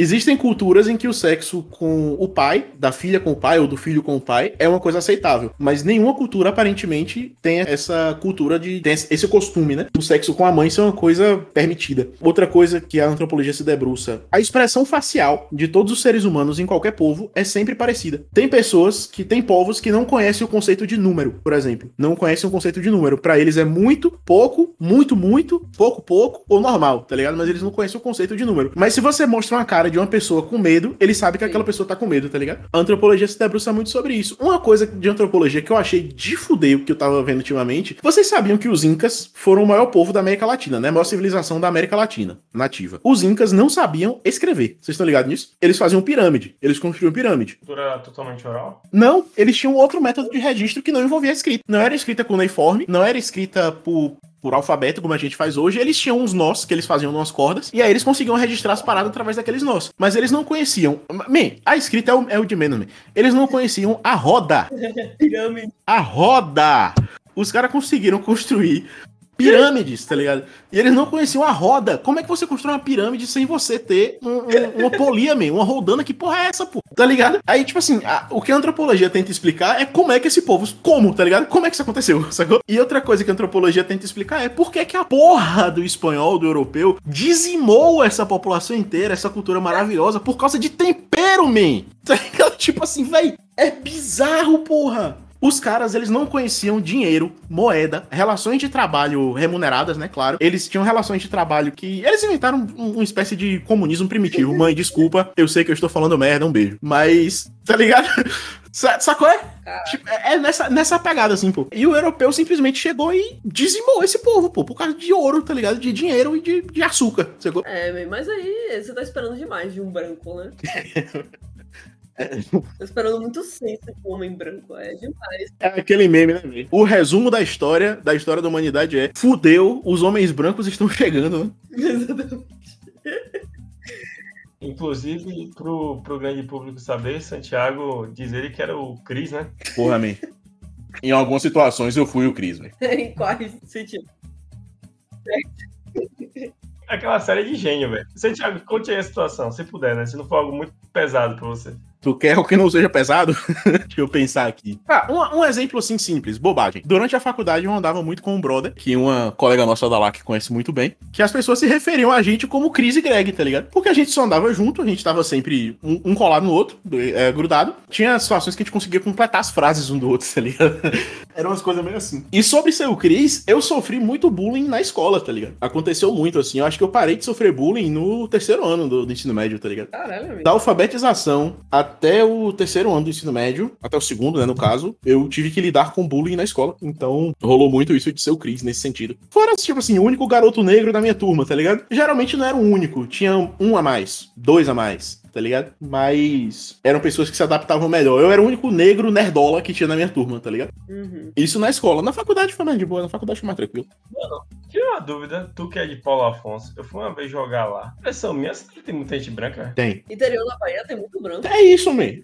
Existem culturas em que o sexo com o pai, da filha com o pai ou do filho com o pai, é uma coisa aceitável. Mas nenhuma cultura aparentemente tem essa cultura de. tem esse costume, né? O sexo com a mãe ser uma coisa permitida. Outra coisa que a antropologia se debruça: a expressão facial de todos os seres humanos em qualquer povo é sempre parecida. Tem pessoas que têm povos que não conhecem o conceito de número, por exemplo. Não conhecem o conceito de número. Para eles é muito, pouco, muito, muito, pouco, pouco ou normal, tá ligado? Mas eles não conhecem o conceito de número. Mas se você mostra uma cara de uma pessoa com medo, ele sabe que aquela pessoa tá com medo, tá ligado? A antropologia se debruça muito sobre isso. Uma coisa de antropologia que eu achei de fuder, que eu tava vendo ultimamente, vocês sabiam que os Incas foram o maior povo da América Latina, né? A maior civilização da América Latina, nativa. Os Incas não sabiam escrever. Vocês estão ligados nisso? Eles faziam pirâmide. Eles construíam pirâmide. Cultura totalmente oral? Não, eles tinham outro método de registro que não envolvia escrita. Não era escrita cuneiforme, não era escrita por por alfabeto, como a gente faz hoje, eles tinham uns nós que eles faziam nas cordas, e aí eles conseguiam registrar as paradas através daqueles nós. Mas eles não conheciam. Man, a escrita é o, é o de menos, man. Eles não conheciam a roda. a roda! Os caras conseguiram construir pirâmides, tá ligado? E eles não conheciam a roda. Como é que você constrói uma pirâmide sem você ter um, um, uma polia, man, uma rodana? Que porra é essa, pô? Tá ligado? Aí, tipo assim, a, o que a antropologia tenta explicar é como é que esse povo. Como, tá ligado? Como é que isso aconteceu, sacou? E outra coisa que a antropologia tenta explicar é por que, que a porra do espanhol, do europeu, dizimou essa população inteira, essa cultura maravilhosa, por causa de tempero, man. Tá ligado? Tipo assim, velho, é bizarro, porra. Os caras, eles não conheciam dinheiro, moeda, relações de trabalho remuneradas, né? Claro. Eles tinham relações de trabalho que. Eles inventaram uma espécie de comunismo primitivo. Mãe, desculpa, eu sei que eu estou falando merda, um beijo. Mas, tá ligado? Sacou? É? Tipo, é, é nessa, nessa pegada, assim, pô. E o europeu simplesmente chegou e dizimou esse povo, pô, por causa de ouro, tá ligado? De dinheiro e de, de açúcar, sacou? É, mas aí você tá esperando demais de um branco, né? Tô esperando muito senso com o homem branco. É demais. É aquele meme, né, velho? O resumo da história, da história da humanidade é: fudeu, os homens brancos estão chegando, né? Inclusive, pro, pro grande público saber, Santiago diz ele que era o Cris, né? Porra, man. Em algumas situações eu fui o Cris, velho. em quais sentido? Aquela série de gênio, velho. Santiago, conte aí a situação, se puder, né? Se não for algo muito pesado pra você. Tu quer o que não seja pesado? Deixa eu pensar aqui. Ah, um, um exemplo assim simples, bobagem. Durante a faculdade eu andava muito com um brother, que uma colega nossa da lá que conhece muito bem, que as pessoas se referiam a gente como Chris e Greg, tá ligado? Porque a gente só andava junto, a gente tava sempre um, um colado no outro, é, grudado. Tinha situações que a gente conseguia completar as frases um do outro, tá ligado? Eram umas coisas meio assim. E sobre ser o Chris, eu sofri muito bullying na escola, tá ligado? Aconteceu muito, assim. Eu acho que eu parei de sofrer bullying no terceiro ano do, do ensino médio, tá ligado? Caralho. Da alfabetização até o terceiro ano do ensino médio, até o segundo, né, no caso, eu tive que lidar com bullying na escola. Então, rolou muito isso de ser o Chris nesse sentido. Fora, tipo assim, o único garoto negro da minha turma, tá ligado? Geralmente não era o único, tinha um a mais, dois a mais. Tá ligado? Mas eram pessoas que se adaptavam melhor. Eu era o único negro nerdola que tinha na minha turma, tá ligado? Uhum. Isso na escola. Na faculdade foi mais de boa, na faculdade foi mais tranquilo. Mano, tira uma dúvida, tu que é de Paulo Afonso, eu fui uma vez jogar lá. Impressão minha, tem muita gente branca? Tem. Interior da Bahia tem muito branco. É isso, man.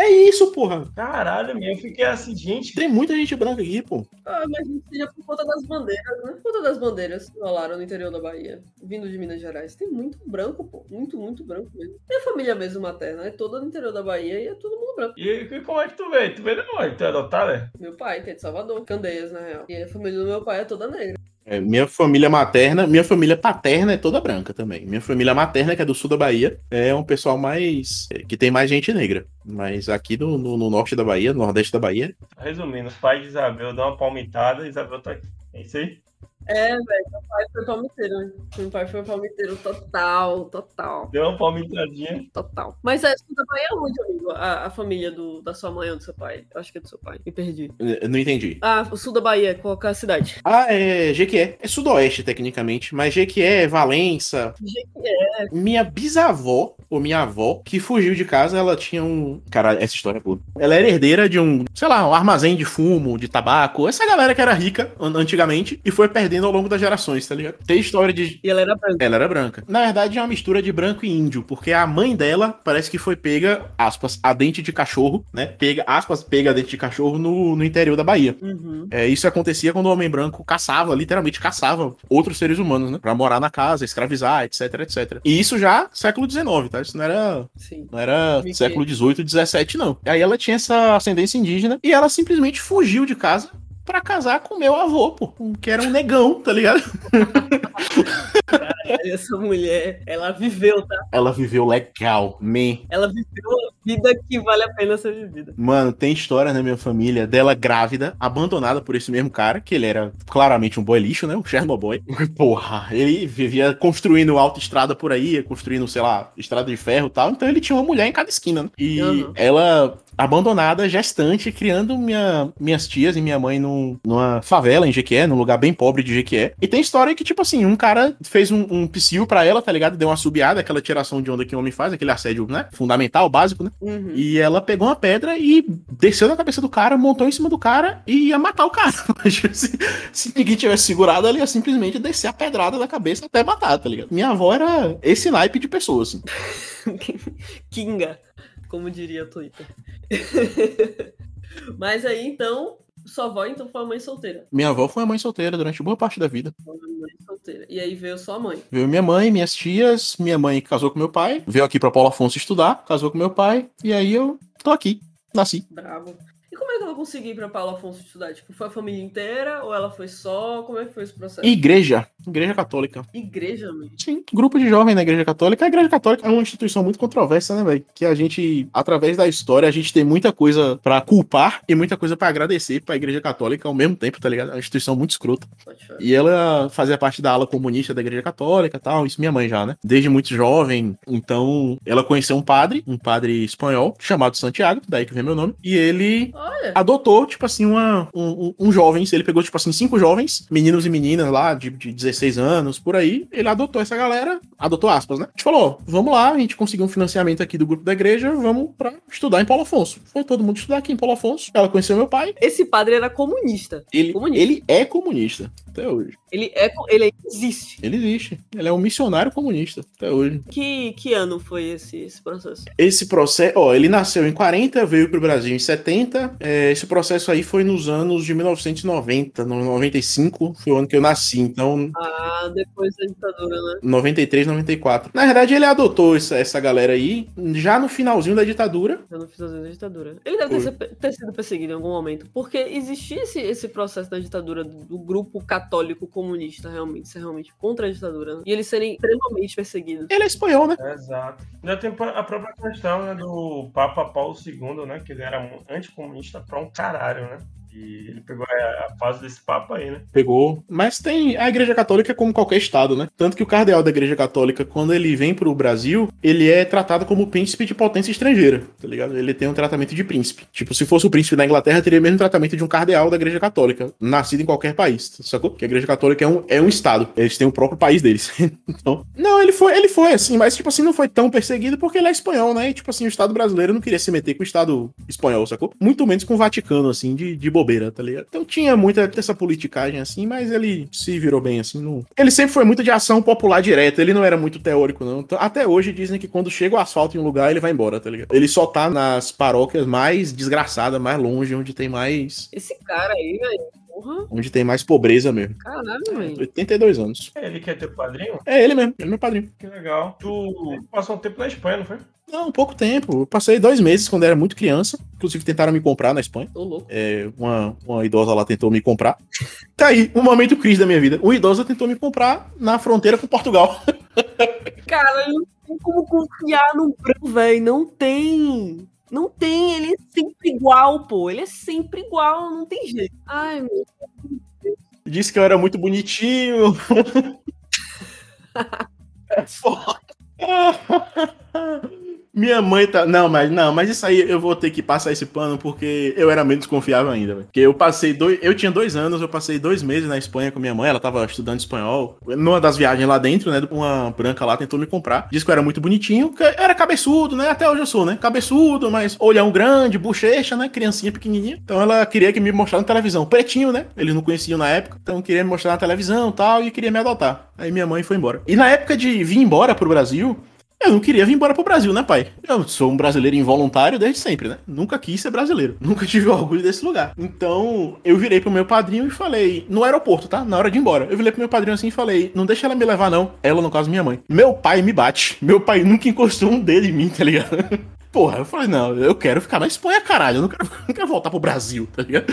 É isso, porra. Caralho, meu, eu fiquei assim, gente. Tem muita gente branca aqui, pô. Ah, mas seja por conta das bandeiras, né? Por conta das bandeiras que rolaram no interior da Bahia, vindo de Minas Gerais. Tem muito branco, pô. Muito, muito branco mesmo. Minha família mesmo materna é toda no interior da Bahia e é todo mundo branco. E, e como é que tu veio? Tu veio de onde? Tu é adotado, é? Meu pai, que é de Salvador, Candeias, na real. E a família do meu pai é toda negra. É, minha família materna, minha família paterna é toda branca também. Minha família materna, que é do sul da Bahia, é um pessoal mais. é, que tem mais gente negra. Mas aqui no, no- no norte da Bahia, no nordeste da Bahia, Resumindo, o pai de Isabel dá uma palmitada Isabel tá aqui. É isso aí? É, velho, meu pai foi palmiteiro. né? Meu pai foi palmiteiro total, total, Deu uma palmitadinha. total. Mas é, sul da Bahia é onde, amigo? A, a família do, da sua mãe ou do seu pai? Eu acho que é do seu pai. Me perdi. eu não entendi. Ah, o sul da Bahia, qual que é a cidade? Ah, é Jequié. É sudoeste, tecnicamente, mas Jequié, Valença. Jequié. Minha bisavó, ou minha avó, que fugiu de casa, ela tinha um. Cara, essa história é boa. Ela era herdeira de um, sei lá, um armazém de fumo, de tabaco. Essa galera que era rica an- antigamente e foi perdendo ao longo das gerações, tá ligado? Tem história de. E ela era branca. Ela era branca. Na verdade, é uma mistura de branco e índio, porque a mãe dela parece que foi pega, aspas, a dente de cachorro, né? Pega, aspas, pega a dente de cachorro no, no interior da Bahia. Uhum. É, isso acontecia quando o homem branco caçava, literalmente caçava outros seres humanos, né? Pra morar na casa, escravizar, etc, etc. E isso já século XIX, tá? Isso não era, Sim. não era século XVIII, XVII, não. Aí ela tinha essa ascendência indígena e ela simplesmente fugiu de casa pra casar com meu avô, pô. Que era um negão, tá ligado? Aí Essa mulher, ela viveu, tá? Ela viveu legal, man. Ela viveu a vida que vale a pena ser vivida. Mano, tem história na minha família dela grávida, abandonada por esse mesmo cara, que ele era claramente um boy lixo, né? Um Chernobyl. Porra, ele vivia construindo autoestrada por aí, construindo, sei lá, estrada de ferro e tal. Então ele tinha uma mulher em cada esquina, né? E Uhum. ela, abandonada, gestante, criando minha, minhas tias e minha mãe num, numa favela em Jequié, num lugar bem pobre de Jequié. E tem história que, tipo assim, um cara fez um, um psil pra ela, tá ligado? Deu uma subiada, aquela tiração de onda que o homem faz, aquele assédio, né? Fundamental, básico, né? Uhum. E ela pegou uma pedra e desceu na cabeça do cara, montou em cima do cara e ia matar o cara. Mas, tipo, se, se ninguém tivesse segurado, ela ia simplesmente descer a pedrada da cabeça até matar, tá ligado? Minha avó era esse naipe de pessoa, assim. Kinga, como diria o Twitter. Mas aí, então, sua avó então foi a mãe solteira. Minha avó foi uma mãe solteira durante boa parte da vida. Foi mãe solteira. E aí veio sua mãe. Veio minha mãe, minhas tias, minha mãe casou com meu pai, veio aqui pra Paulo Afonso estudar, casou com meu pai, e aí eu tô aqui, nasci. Bravo. Como é que ela conseguiu ir pra Paulo Afonso estudar? Tipo, foi a família inteira ou ela foi só? Como é que foi esse processo? Igreja, igreja católica. Igreja, mesmo. Sim, grupo de jovem na Igreja Católica. A Igreja Católica é uma instituição muito controversa, né, velho? Que a gente, através da história, a gente tem muita coisa pra culpar e muita coisa pra agradecer pra Igreja Católica ao mesmo tempo, tá ligado? É uma instituição muito escrota. E ela fazia parte da ala comunista da Igreja Católica e tal, isso minha mãe já, né? Desde muito jovem. Então, ela conheceu um padre, um padre espanhol, chamado Santiago, daí que vem meu nome. E ele Olha, Olha. adotou, tipo assim, uma, um, um, jovens. Ele pegou, tipo assim, cinco jovens, meninos e meninas lá, de, de 16 anos, por aí. Ele adotou essa galera, adotou aspas, né? A gente falou, vamos lá, a gente conseguiu um financiamento aqui do grupo da igreja, vamos pra estudar em Paulo Afonso. Foi todo mundo estudar aqui em Paulo Afonso. Ela conheceu meu pai. Esse padre era comunista. Ele, Comunista. ele é comunista, até hoje. Ele é, ele existe. Ele existe. Ele é um missionário comunista, até hoje. Que, que ano foi esse, esse processo? Esse processo, ó, ele nasceu em 40, veio pro Brasil em 70. É, esse processo aí foi nos anos de 1990, no 95 foi o ano que eu nasci, então Ah, depois da ditadura, né? 93, 94. Na verdade, ele adotou essa, essa galera aí já no finalzinho da ditadura. Eu não fiz as vezes da ditadura. Ele deve ter, sido perseguido em algum momento. Porque existia esse, esse processo da ditadura do, grupo católico comunista, realmente, ser realmente contra a ditadura. né? E eles serem extremamente perseguidos. Ele é espanhol, né? Exato. Já tem a própria questão né, do Papa Paulo II, né? Que ele era um anticomunista pra um caralho, né? E ele pegou a, fase desse Papa aí, né? Pegou. Mas tem. A Igreja Católica como qualquer Estado, né? Tanto que o cardeal da Igreja Católica, quando ele vem pro Brasil, ele é tratado como príncipe de potência estrangeira, tá ligado? Ele tem um tratamento de príncipe. Tipo, se fosse o príncipe da Inglaterra, teria o mesmo tratamento de um cardeal da Igreja Católica, nascido em qualquer país, sacou? Porque a Igreja Católica é um, é um Estado. Eles têm o próprio país deles. então. Não, ele foi, ele foi assim, mas, tipo assim, não foi tão perseguido porque ele é espanhol, né? E, tipo assim, o Estado brasileiro não queria se meter com o Estado espanhol, sacou? Muito menos com o Vaticano, assim, de, de bobeira, tá ligado? Então tinha muita dessa politicagem, assim, mas ele se virou bem, assim. Não... Ele sempre foi muito de ação popular direta, ele não era muito teórico, não. Até hoje dizem que quando chega o asfalto em um lugar, ele vai embora, tá ligado? Ele só tá nas paróquias mais desgraçadas, mais longe, onde tem mais. Esse cara aí, velho. Porra, onde tem mais pobreza mesmo. caralho, velho. 82 anos. É, Ele quer ter padrinho? É ele mesmo, ele é meu padrinho. Que legal. Tu passou um tempo na Espanha, não foi? Não, pouco tempo. Eu passei dois meses quando era muito criança. Inclusive tentaram me comprar na Espanha. Tô louco. É, uma, uma idosa lá tentou me comprar. Tá aí, um momento crise da minha vida. Uma idosa tentou me comprar na fronteira com Portugal. Cara, não tem como confiar no branco, velho. Não tem. Não tem. Ele é sempre igual, pô. Ele é sempre igual. Não tem jeito. Ai, meu. Disse que eu era muito bonitinho. é foda. Minha mãe tá. Não, mas não, mas isso aí eu vou ter que passar esse pano porque eu era menos confiável ainda, velho. Porque eu passei dois. Eu tinha dois anos, eu passei dois meses na Espanha com minha mãe, ela tava estudando espanhol. Numa das viagens lá dentro, né? Uma branca lá tentou me comprar. Disse que eu era muito bonitinho, que eu era cabeçudo, né? Até hoje eu sou, né? Cabeçudo, mas olhão grande, bochecha, né? Criancinha pequenininha. Então ela queria que me mostrasse na televisão. Pretinho, né? Eles não conheciam na época, então queria me mostrar na televisão e tal, e queria me adotar. Aí minha mãe foi embora. E na época de vir embora pro Brasil, eu não queria vir embora pro Brasil, né, pai? Eu sou um brasileiro involuntário desde sempre, né? Nunca quis ser brasileiro. Nunca tive orgulho desse lugar. Então, eu virei pro meu padrinho e falei, no aeroporto, tá? Na hora de ir embora. Eu virei pro meu padrinho assim e falei, não deixa ela me levar, não. Ela, no caso, minha mãe. Meu pai me bate. Meu pai nunca encostou um dedo em mim, tá ligado? Porra, eu falei, não, eu quero ficar na Espanha, caralho. Eu não quero, não quero voltar pro Brasil, tá ligado?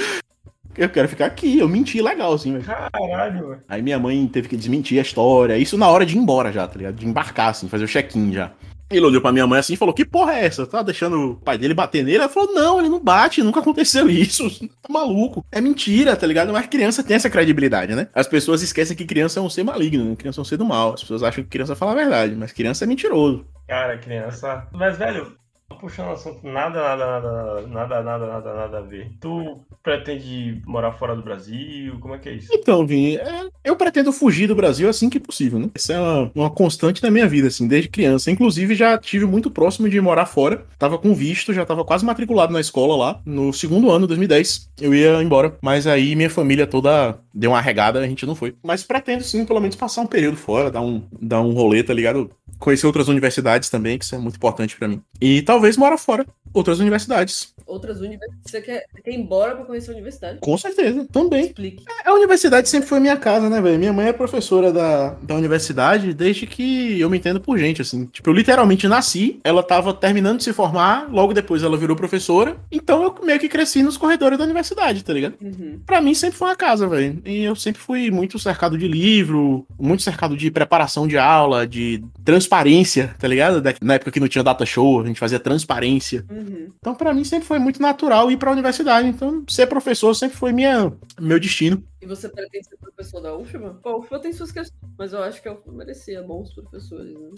Eu quero ficar aqui. Eu menti legal, assim, velho. Caralho, velho. Aí minha mãe teve que desmentir a história. Isso na hora de ir embora já, tá ligado? De embarcar, assim, fazer o check-in já. Ele olhou pra minha mãe assim e falou: Que porra é essa? Tá deixando o pai dele bater nele? Ela falou: Não, ele não bate, nunca aconteceu isso. Tá maluco. É mentira, tá ligado? Mas criança tem essa credibilidade, né? As pessoas esquecem que criança é um ser maligno, né? criança é um ser do mal. As pessoas acham que criança fala a verdade, mas criança é mentiroso. Cara, criança. Mas, velho, puxando assunto, nada, nada, nada, nada, nada, nada, nada a ver. Tu pretende morar fora do Brasil? Como é que é isso? Então, Vini, é, eu pretendo fugir do Brasil assim que possível, né? Essa é uma, uma constante na minha vida, assim, desde criança. Inclusive, já tive muito próximo de morar fora. Tava com visto, já tava quase matriculado na escola lá. No segundo ano, 2010, eu ia embora. Mas aí minha família toda deu uma regada, a gente não foi. Mas pretendo sim, pelo menos, passar um período fora, dar um, dar um rolê, tá ligado? Conhecer outras universidades também, que isso é muito importante pra mim. E talvez morar fora, outras universidades. Outras universidades. Você quer, você quer ir embora pra conhecer a universidade? Com certeza, também. Explique. A universidade sempre foi minha casa, né, velho? Minha mãe é professora da, da universidade desde que eu me entendo por gente, assim. Tipo, eu literalmente nasci, ela tava terminando de se formar, logo depois ela virou professora. Então eu meio que cresci nos corredores da universidade, tá ligado? Uhum. Pra mim sempre foi uma casa, velho. E eu sempre fui muito cercado de livro, muito cercado de preparação de aula, de transparência, tá ligado? Da- Na época que não tinha data show, a gente fazia transparência. Uhum. Então, pra mim, sempre foi muito natural ir pra universidade. Então, ser professor sempre foi minha, meu destino. E você pretende ser professor da UFBA? Pô, a UFBA tem suas questões, mas eu acho que a UFBA merecia bons professores. Né?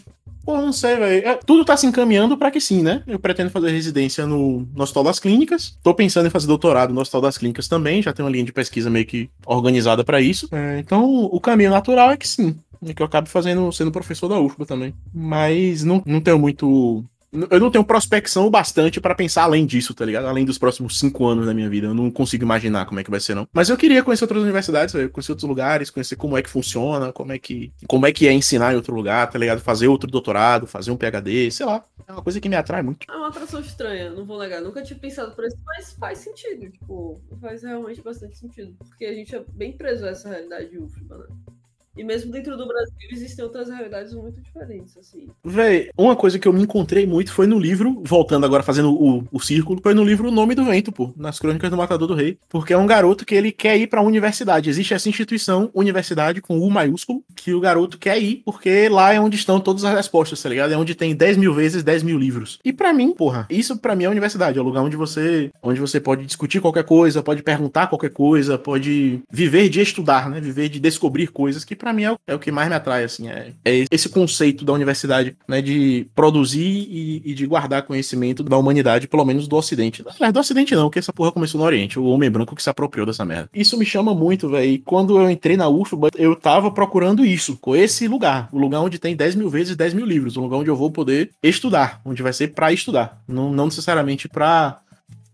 Pô, não sei, velho. É, tudo tá se encaminhando pra que sim, né? Eu pretendo fazer residência no, no Hospital das Clínicas. Tô pensando em fazer doutorado no Hospital das Clínicas também. Já tenho uma linha de pesquisa meio que organizada pra isso. É, então, o caminho natural é que sim. É que eu acabe fazendo, sendo professor da UFBA também. Mas não, não tenho muito eu não tenho prospecção bastante para pensar além disso, tá ligado? Além dos próximos cinco anos da minha vida. Eu não consigo imaginar como é que vai ser, não. Mas eu queria conhecer outras universidades, conhecer outros lugares, conhecer como é que funciona, como é que, como é que é ensinar em outro lugar, tá ligado? Fazer outro doutorado, fazer um PhD, sei lá. É uma coisa que me atrai muito. É uma atração estranha, não vou negar. Nunca tinha pensado por isso, mas faz sentido. Tipo, faz realmente bastante sentido. Porque a gente é bem preso a essa realidade de UFBA, né? E mesmo dentro do Brasil existem outras realidades muito diferentes, assim. Véi, uma coisa que eu me encontrei muito foi no livro, voltando agora fazendo o, o círculo, foi no livro O Nome do Vento, pô, nas Crônicas do Matador do Rei. Porque é um garoto que ele quer ir pra universidade. Existe essa instituição, universidade, com U maiúsculo, que o garoto quer ir, porque lá é onde estão todas as respostas, tá ligado? É onde tem 10 mil vezes 10 mil livros. E para mim, porra, isso para mim é a universidade, é o lugar onde você, onde você pode discutir qualquer coisa, pode perguntar qualquer coisa, pode viver de estudar, né? Viver de descobrir coisas que para mim é o, é o, que mais me atrai, assim, é, é, esse conceito da universidade, né, de produzir e, e, de guardar conhecimento da humanidade, pelo menos do Ocidente. Não, do Ocidente não, porque essa porra começou no Oriente, o homem branco que se apropriou dessa merda. Isso me chama muito, velho. Quando eu entrei na UFBA, eu tava procurando isso, com esse lugar, o lugar onde tem 10 mil vezes 10 mil livros, um lugar onde eu vou poder estudar, onde vai ser para estudar, não, não necessariamente para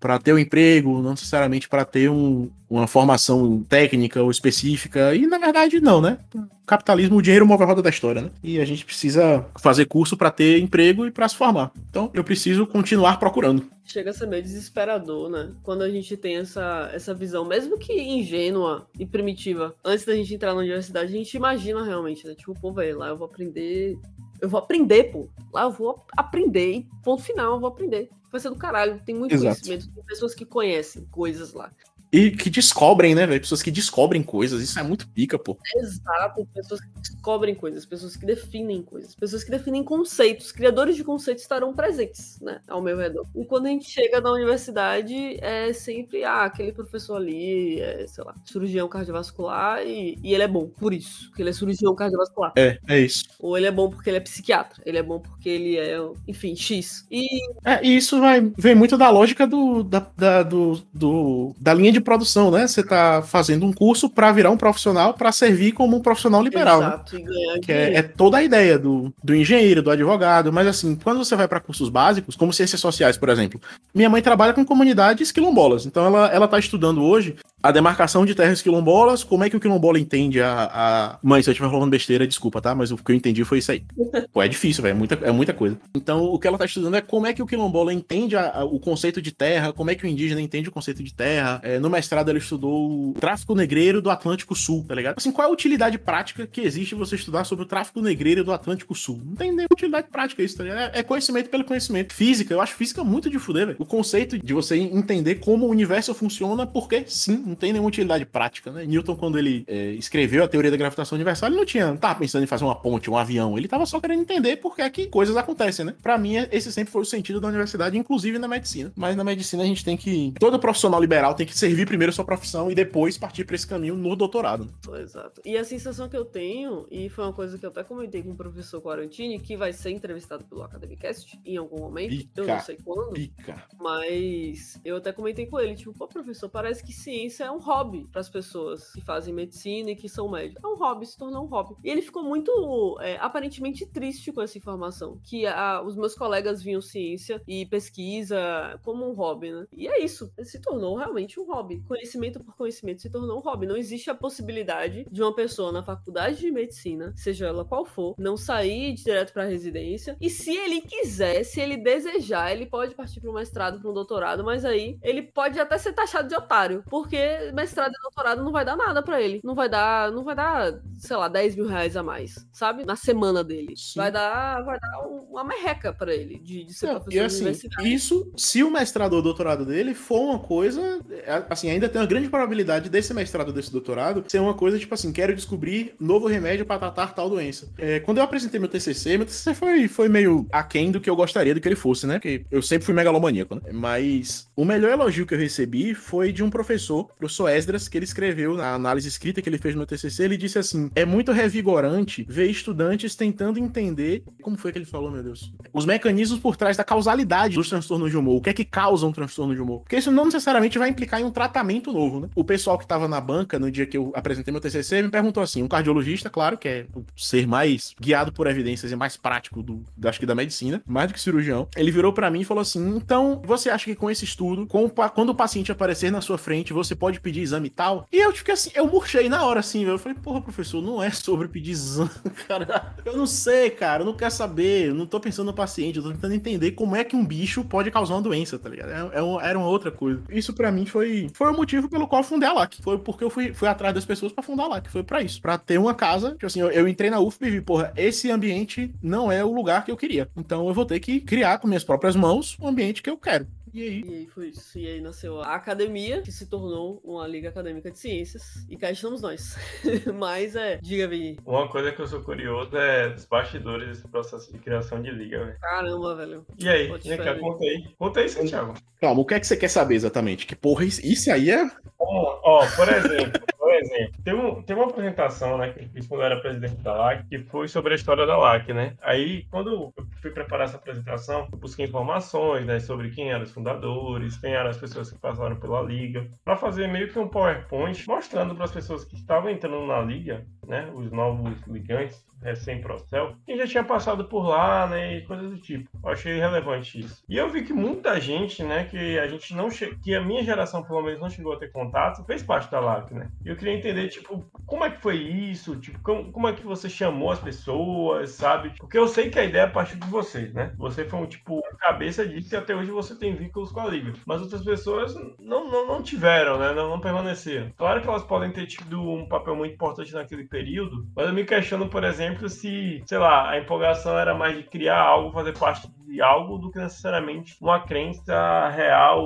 para ter um emprego, não necessariamente para ter um, uma formação técnica ou específica. E na verdade, não, né? capitalismo, o dinheiro move a roda da história, né? E a gente precisa fazer curso para ter emprego e para se formar. Então, eu preciso continuar procurando. Chega a ser meio desesperador, né? Quando a gente tem essa, essa visão, mesmo que ingênua e primitiva, antes da gente entrar na universidade, a gente imagina realmente, né? Tipo, pô, velho, lá eu vou aprender. Eu vou aprender, pô. Lá eu vou aprender ponto final, eu vou aprender. Vai ser do caralho. Tem muito Exato. conhecimento, tem pessoas que conhecem coisas lá. E que descobrem, né, velho? Pessoas que descobrem coisas. Isso é muito pica, pô. Exato. Pessoas que descobrem coisas, pessoas que definem coisas, pessoas que definem conceitos. Criadores de conceitos estarão presentes, né, ao meu redor. E quando a gente chega na universidade, é sempre, ah, aquele professor ali, é, sei lá, cirurgião cardiovascular e, e ele é bom por isso, porque ele é cirurgião cardiovascular. É, é isso. Ou ele é bom porque ele é psiquiatra. Ele é bom porque ele é, enfim, X. E... É, e isso vai, vem muito da lógica do, da, da, do, do, da linha de produção, né? Você está fazendo um curso para virar um profissional para servir como um profissional liberal, né? Exato, né? e ganhar que é, é, toda a ideia do, do engenheiro, do advogado, mas assim, quando você vai para cursos básicos, como ciências sociais, por exemplo, minha mãe trabalha com comunidades quilombolas, então ela ela tá estudando hoje a demarcação de terras quilombolas, como é que o quilombola entende a, a... Mãe, se eu estiver falando besteira, desculpa, tá? Mas o que eu entendi foi isso aí. Pô, é difícil, velho, é muita, é muita coisa. Então, o que ela tá estudando é como é que o quilombola entende a, a, o conceito de terra, como é que o indígena entende o conceito de terra. É, no mestrado, ela estudou o tráfico negreiro do Atlântico Sul, tá ligado? Assim, qual é a utilidade prática que existe você estudar sobre o tráfico negreiro do Atlântico Sul? Não tem nem utilidade prática isso, tá ligado? É, é conhecimento pelo conhecimento. Física, eu acho física muito de fuder, velho. O conceito de você entender como o universo funciona, porque sim, não tem nenhuma utilidade prática, né? Newton, quando ele é, escreveu a teoria da gravitação universal, ele não tinha, não tava pensando em fazer uma ponte, um avião, ele tava só querendo entender por que é que coisas acontecem, né? Pra mim, esse sempre foi o sentido da universidade, inclusive na medicina. Mas na medicina a gente tem que. Todo profissional liberal tem que servir primeiro a sua profissão e depois partir para esse caminho no doutorado. Né? Exato. E a sensação que eu tenho, e foi uma coisa que eu até comentei com o professor Quarantini, que vai ser entrevistado pelo Academicast em algum momento. Pica, eu não sei quando. Pica. Mas eu até comentei com ele, tipo, pô, professor, parece que ciência é um hobby para as pessoas que fazem medicina e que são médicos. É um hobby, se tornou um hobby. E ele ficou muito, é, aparentemente, triste com essa informação. Que a, os meus colegas viam ciência e pesquisa como um hobby, né? E é isso. Se tornou realmente um hobby. Conhecimento por conhecimento se tornou um hobby. Não existe a possibilidade de uma pessoa na faculdade de medicina, seja ela qual for, não sair direto para residência. E se ele quiser, se ele desejar, ele pode partir para um mestrado, para um doutorado, mas aí ele pode até ser taxado de otário, porque mestrado e doutorado não vai dar nada para ele. Não vai dar, não vai dar, sei lá, 10 mil reais a mais, sabe? Na semana dele. Sim. Vai dar, vai dar uma merreca para ele de, de ser não, professor e, assim. Isso, se o mestrado ou doutorado dele for uma coisa, é, assim, ainda tem uma grande probabilidade desse mestrado, desse doutorado, ser uma coisa tipo assim, quero descobrir novo remédio para tratar tal doença. É, quando eu apresentei meu TCC, meu TCC foi, foi meio aquém do que eu gostaria do que ele fosse, né? Porque eu sempre fui megalomaníaco, né? Mas o melhor elogio que eu recebi foi de um professor professor Esdras, que ele escreveu na análise escrita que ele fez no TCC, ele disse assim: é muito revigorante ver estudantes tentando entender. Como foi que ele falou, meu Deus? Os mecanismos por trás da causalidade dos transtornos de humor. O que é que causa um transtorno de humor? Porque isso não necessariamente vai implicar em um tratamento novo, né? O pessoal que tava na banca no dia que eu apresentei meu TCC me perguntou assim: um cardiologista, claro, que é o ser mais guiado por evidências e mais prático do, acho que da medicina, mais do que cirurgião, ele virou para mim e falou assim: então, você acha que com esse estudo, com, quando o paciente aparecer na sua frente, você pode pedir exame e tal? E eu fiquei assim, eu murchei na hora assim. Eu falei, porra, professor, não é sobre pedir exame, cara. Eu não sei, cara, eu não quero saber, eu não tô pensando no paciente, eu tô tentando entender como é que um bicho pode causar uma doença, tá ligado? É, é era uma outra coisa. Isso para mim foi, foi o motivo pelo qual eu fundei a LAC. Foi porque eu fui, fui atrás das pessoas para fundar a LAC. Foi para isso. para ter uma casa, tipo assim, eu, eu entrei na UFP e vi, porra, esse ambiente não é o lugar que eu queria. Então eu vou ter que criar com minhas próprias mãos o ambiente que eu quero. E aí? E aí foi isso. E aí nasceu a academia, que se tornou uma liga acadêmica de ciências. E cá estamos nós. Mas é, diga, Vini. Uma coisa que eu sou curioso é dos bastidores desse processo de criação de liga, velho. Caramba, velho. E aí? Vem cá, conta aí. Conta aí, Santiago. Calma, o que é que você quer saber exatamente? Que porra, isso aí é. Ó, ó por exemplo, por exemplo, tem, um, tem uma apresentação, né, que eu fiz quando eu era presidente da LAC, que foi sobre a história da LAC, né? Aí, quando eu fui preparar essa apresentação, eu busquei informações, né, sobre quem eram os fundadores, quem eram as pessoas que passaram pela liga, para fazer meio que um PowerPoint mostrando para as pessoas que estavam entrando na liga, né, os novos ligantes, recém-procel, quem já tinha passado por lá, né, e coisas do tipo. Eu achei relevante isso. E eu vi que muita gente, né, que a gente não che... que a minha geração pelo menos não chegou a ter contato, fez parte da LAC, né? E eu queria entender, tipo, como é que foi isso? Tipo, como, como é que você chamou as pessoas, sabe? Porque eu sei que a ideia partiu de vocês, né? Você foi um tipo cabeça disso e até hoje você tem vínculos com a liga. Mas outras pessoas não, não, não tiveram, né? Não, não permaneceram. Claro que elas podem ter tido um papel muito importante naquele período, mas eu me questiono, por exemplo, se, sei lá, a empolgação era mais de criar algo, fazer parte de algo, do que necessariamente uma crença real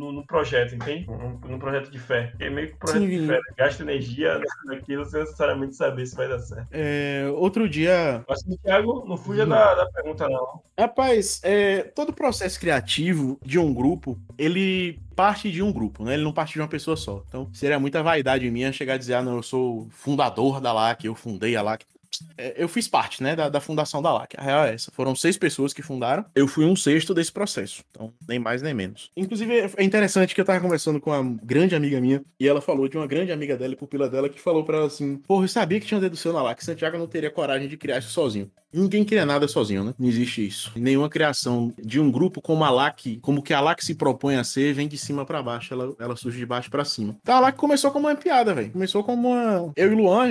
no, no projeto, entende? No, projeto de fé. É meio que um projeto Sim. de fé. Né? Gasta energia naquilo sem necessariamente saber se vai dar certo. É, outro dia. Mas, Thiago, não fuja da, da, pergunta, não. Rapaz, é, todo processo criativo de um grupo, ele parte de um grupo, né? Ele não parte de uma pessoa só. Então, seria muita vaidade minha chegar a dizer, ah, não, eu sou fundador da LAC, eu fundei a LAC. É, eu fiz parte, né, da, da fundação da LAC. A real é essa. Foram seis pessoas que fundaram. Eu fui um sexto desse processo. Então, nem mais nem menos. Inclusive, é interessante que eu tava conversando com uma grande amiga minha e ela falou de uma grande amiga dela e pupila dela que falou para ela assim: Porra, eu sabia que tinha um dedo seu na LAC. Santiago não teria coragem de criar isso sozinho. Ninguém cria nada sozinho, né? Não existe isso. Nenhuma criação de um grupo como a LAC, como que a LAC se propõe a ser, vem de cima para baixo. Ela, ela surge de baixo para cima. Então a LAC começou como uma piada, velho. Começou como uma. Eu e o Luan,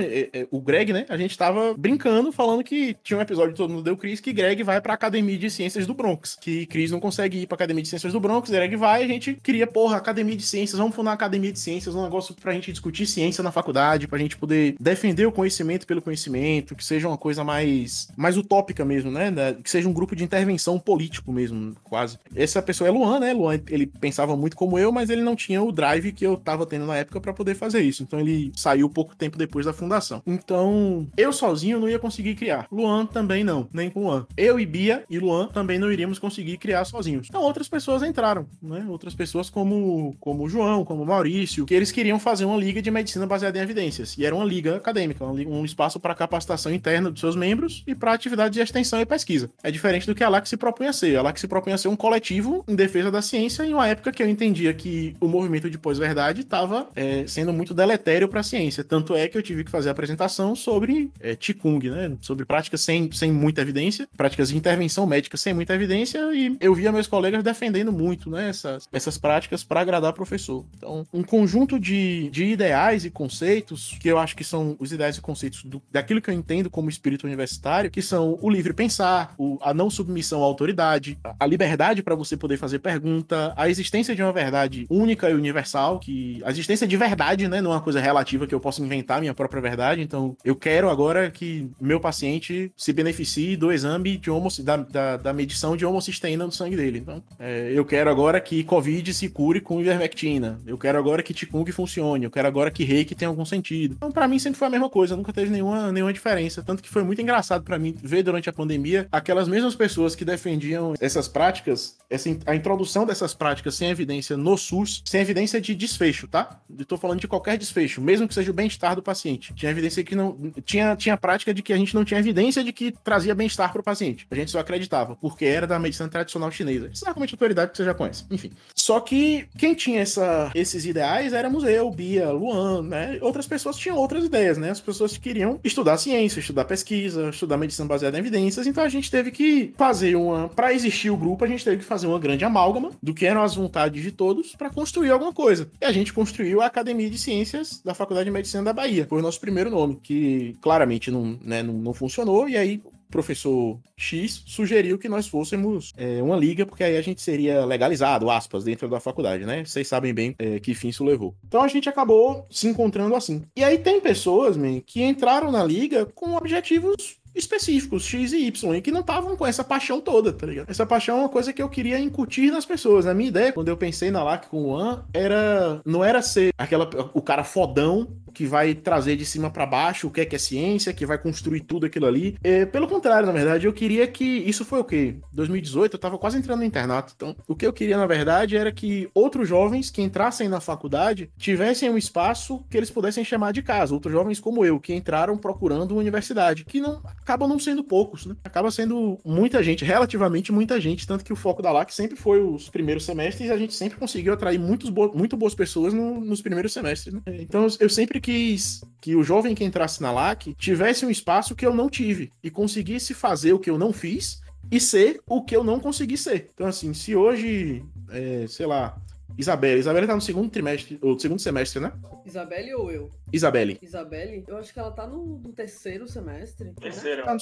o Greg, né? A gente tava brincando, falando que tinha um episódio Todo Mundo Deu Cris que Greg vai pra Academia de Ciências do Bronx. Que Cris não consegue ir pra Academia de Ciências do Bronx, Greg vai, a gente cria, porra, Academia de Ciências, vamos fundar uma Academia de Ciências, um negócio pra gente discutir ciência na faculdade, pra gente poder defender o conhecimento pelo conhecimento, que seja uma coisa mais, mais utópica mesmo mesmo, né? Que seja um grupo de intervenção político mesmo, quase. Essa pessoa é Luan, né? Luan, ele pensava muito como eu, mas ele não tinha o drive que eu tava tendo na época para poder fazer isso. Então ele saiu pouco tempo depois da fundação. Então, eu sozinho não ia conseguir criar. Luan também não, nem com Luan. Eu e Bia e Luan também não iríamos conseguir criar sozinhos. Então outras pessoas entraram, né? Outras pessoas como como o João, como o Maurício, que eles queriam fazer uma liga de medicina baseada em evidências. E era uma liga acadêmica, um espaço para capacitação interna dos seus membros e para atividade de extensão e pesquisa. É diferente do que a LAC se propunha a ser. A LAC se propunha a ser um coletivo em defesa da ciência em uma época que eu entendia que o movimento de pós-verdade estava é, sendo muito deletério para a ciência. Tanto é que eu tive que fazer a apresentação sobre é, Qigong, né? Sobre práticas sem, sem muita evidência, práticas de intervenção médica sem muita evidência, e eu via meus colegas defendendo muito né, essas, essas práticas para agradar professor. Então, um conjunto de, de ideais e conceitos, que eu acho que são os ideais e conceitos do, daquilo que eu entendo como espírito universitário, que são o livre pensar, o, a não submissão à autoridade, a liberdade para você poder fazer pergunta, a existência de uma verdade única e universal, que a existência de verdade, né, não é uma coisa relativa que eu posso inventar minha própria verdade. Então, eu quero agora que meu paciente se beneficie do exame de homo, da, da, da medição de homocisteína no sangue dele. Então, é, eu quero agora que COVID se cure com ivermectina. Eu quero agora que Qigong funcione. Eu quero agora que Reiki tenha algum sentido. Então, para mim sempre foi a mesma coisa, nunca teve nenhuma, nenhuma diferença. Tanto que foi muito engraçado para mim ver durante a pandemia, aquelas mesmas pessoas que defendiam essas práticas essa, a introdução dessas práticas sem evidência no SUS, sem evidência de desfecho, tá? Tô falando de qualquer desfecho, mesmo que seja o bem-estar do paciente. Tinha evidência que não. Tinha, tinha prática de que a gente não tinha evidência de que trazia bem-estar para o paciente. A gente só acreditava, porque era da medicina tradicional chinesa. Isso é de autoridade que você já conhece. Enfim. Só que quem tinha essa, esses ideais éramos eu, Bia, Luan, né? Outras pessoas tinham outras ideias, né? As pessoas queriam estudar ciência, estudar pesquisa, estudar medicina baseada em evidências. Então a gente teve que fazer uma. Para existir o grupo, a gente teve que fazer uma grande amálgama do que eram as vontades de todos para construir alguma coisa. E a gente construiu a Academia de Ciências da Faculdade de Medicina da Bahia. Foi o nosso primeiro nome, que claramente não, né, não, não funcionou. E aí professor X sugeriu que nós fôssemos é, uma liga, porque aí a gente seria legalizado, aspas, dentro da faculdade, né? Vocês sabem bem é, que fim isso levou. Então a gente acabou se encontrando assim. E aí tem pessoas, man, que entraram na liga com objetivos específicos, X e Y, e que não estavam com essa paixão toda, tá ligado? Essa paixão é uma coisa que eu queria incutir nas pessoas. A minha ideia, quando eu pensei na LAC com o One, era não era ser aquela o cara fodão que vai trazer de cima para baixo o que é que é ciência, que vai construir tudo aquilo ali. É, pelo contrário, na verdade, eu queria que isso foi o quê? 2018, eu tava quase entrando no internato. Então, o que eu queria na verdade era que outros jovens que entrassem na faculdade tivessem um espaço que eles pudessem chamar de casa. Outros jovens como eu que entraram procurando uma universidade, que não acabam não sendo poucos, né? Acaba sendo muita gente, relativamente muita gente, tanto que o foco da LAC sempre foi os primeiros semestres e a gente sempre conseguiu atrair muitos bo muito boas pessoas no, nos primeiros semestres, né? Então eu sempre quis que o jovem que entrasse na LAC tivesse um espaço que eu não tive e conseguisse fazer o que eu não fiz e ser o que eu não consegui ser. Então, assim, se hoje, é, sei lá, Isabelle. Isabelle tá no segundo trimestre, ou segundo semestre, né? Isabelle ou eu? Isabelle. Isabelle? Eu acho que ela tá no, no terceiro semestre. Terceiro. Tá no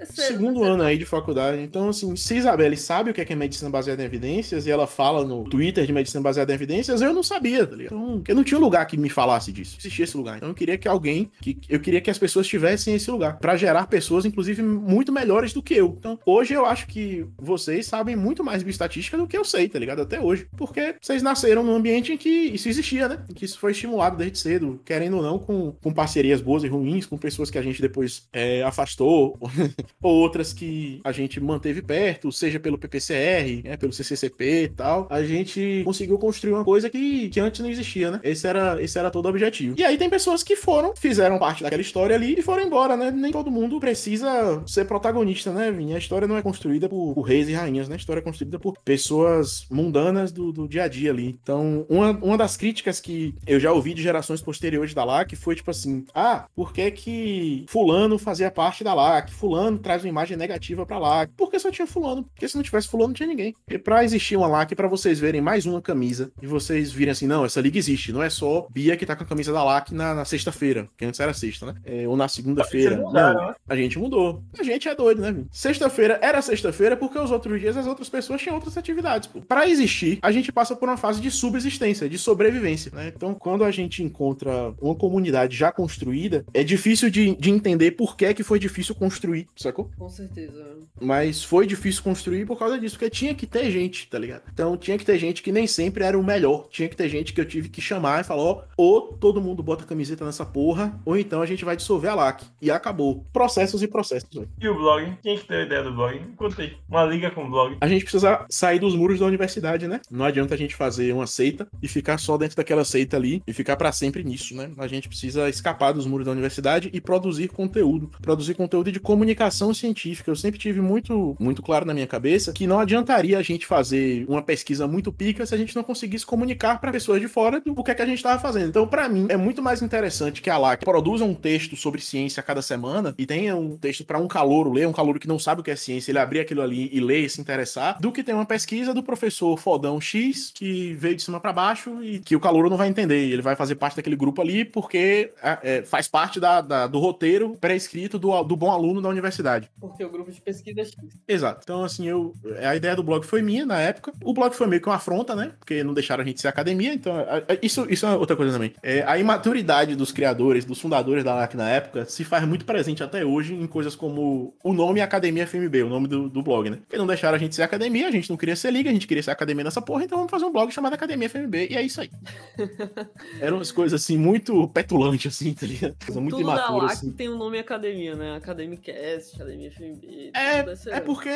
Terceiro, segundo terceiro. ano aí de faculdade. Então, assim, se Isabelle sabe o que é, que é medicina baseada em evidências e ela fala no Twitter de medicina baseada em evidências, eu não sabia, tá ligado? Então, eu não tinha um lugar que me falasse disso. Existia esse lugar. Então, eu queria que alguém, que eu queria que as pessoas tivessem esse lugar para gerar pessoas, inclusive, muito melhores do que eu. Então, hoje eu acho que vocês sabem muito mais de estatística do que eu sei, tá ligado? Até hoje. Porque vocês nasceram num ambiente em que isso existia, né? Em que isso foi estimulado desde cedo, querendo ou não, com, com parcerias boas e ruins, com pessoas que a gente depois é, afastou. ou outras que a gente manteve perto, seja pelo PPCR, né, pelo CCCP e tal, a gente conseguiu construir uma coisa que, que antes não existia, né? Esse era, esse era todo o objetivo. E aí tem pessoas que foram, fizeram parte daquela história ali e foram embora, né? Nem todo mundo precisa ser protagonista, né, Vinha? A história não é construída por, por, reis e rainhas, né? A história é construída por pessoas mundanas do, do dia a dia ali. Então, uma, uma das críticas que eu já ouvi de gerações posteriores da LAC foi tipo assim: ah, por que que Fulano fazia parte da LAC? Fulano traz uma imagem negativa pra LAC. Porque só tinha fulano. Porque se não tivesse fulano, não tinha ninguém. E pra existir uma LAC, para vocês verem mais uma camisa e vocês virem assim, não, essa liga existe. Não é só Bia que tá com a camisa da LAC na, na sexta-feira, que antes era sexta, né? É, ou na segunda-feira. Não, né? a gente mudou. A gente é doido, né? Sexta-feira era sexta-feira porque os outros dias as outras pessoas tinham outras atividades. Pô. Pra existir, a gente passa por uma fase de subsistência, de sobrevivência, né? Então, quando a gente encontra uma comunidade já construída, é difícil de, de entender por que, que foi difícil construir, sacou? Com certeza. Mas foi difícil construir por causa disso, porque tinha que ter gente, tá ligado? Então tinha que ter gente que nem sempre era o melhor. Tinha que ter gente que eu tive que chamar e falar: ó, ou todo mundo bota camiseta nessa porra, ou então a gente vai dissolver a LAC. E acabou. Processos e processos. Véio. E o blog? Quem que teve a ideia do blog? Contei. Uma liga com o blog. A gente precisa sair dos muros da universidade, né? Não adianta a gente fazer uma seita e ficar só dentro daquela seita ali e ficar para sempre nisso, né? A gente precisa escapar dos muros da universidade e produzir conteúdo. Produzir conteúdo de comunicação científica científica, eu sempre tive muito, muito claro na minha cabeça que não adiantaria a gente fazer uma pesquisa muito pica se a gente não conseguisse comunicar para pessoas de fora do que é que a gente estava fazendo. Então, para mim, é muito mais interessante que a LAC produza um texto sobre ciência a cada semana e tenha um texto para um calouro ler, um calouro que não sabe o que é ciência, ele abrir aquilo ali e ler e se interessar, do que ter uma pesquisa do professor fodão X que veio de cima para baixo e que o calouro não vai entender. Ele vai fazer parte daquele grupo ali porque é, é, faz parte da, da, do roteiro pré-escrito do, do bom aluno da universidade porque o grupo de pesquisa é X. Exato. Então, assim, eu, a ideia do blog foi minha na época. O blog foi meio que uma afronta, né? Porque não deixaram a gente ser academia. Então, isso, isso é outra coisa também. É, a imaturidade dos criadores, dos fundadores da LAC na época, se faz muito presente até hoje em coisas como o nome Academia FMB, o nome do, do blog, né? Porque não deixaram a gente ser academia, a gente não queria ser liga, a gente queria ser academia nessa porra, então vamos fazer um blog chamado Academia FMB. E é isso aí. Eram umas coisas assim, muito petulantes, assim, tá ligado? Coisa muito Tudo imatura. Da LAC assim. tem o um nome academia, né? Academicast Academia FMB. É, essa- é porque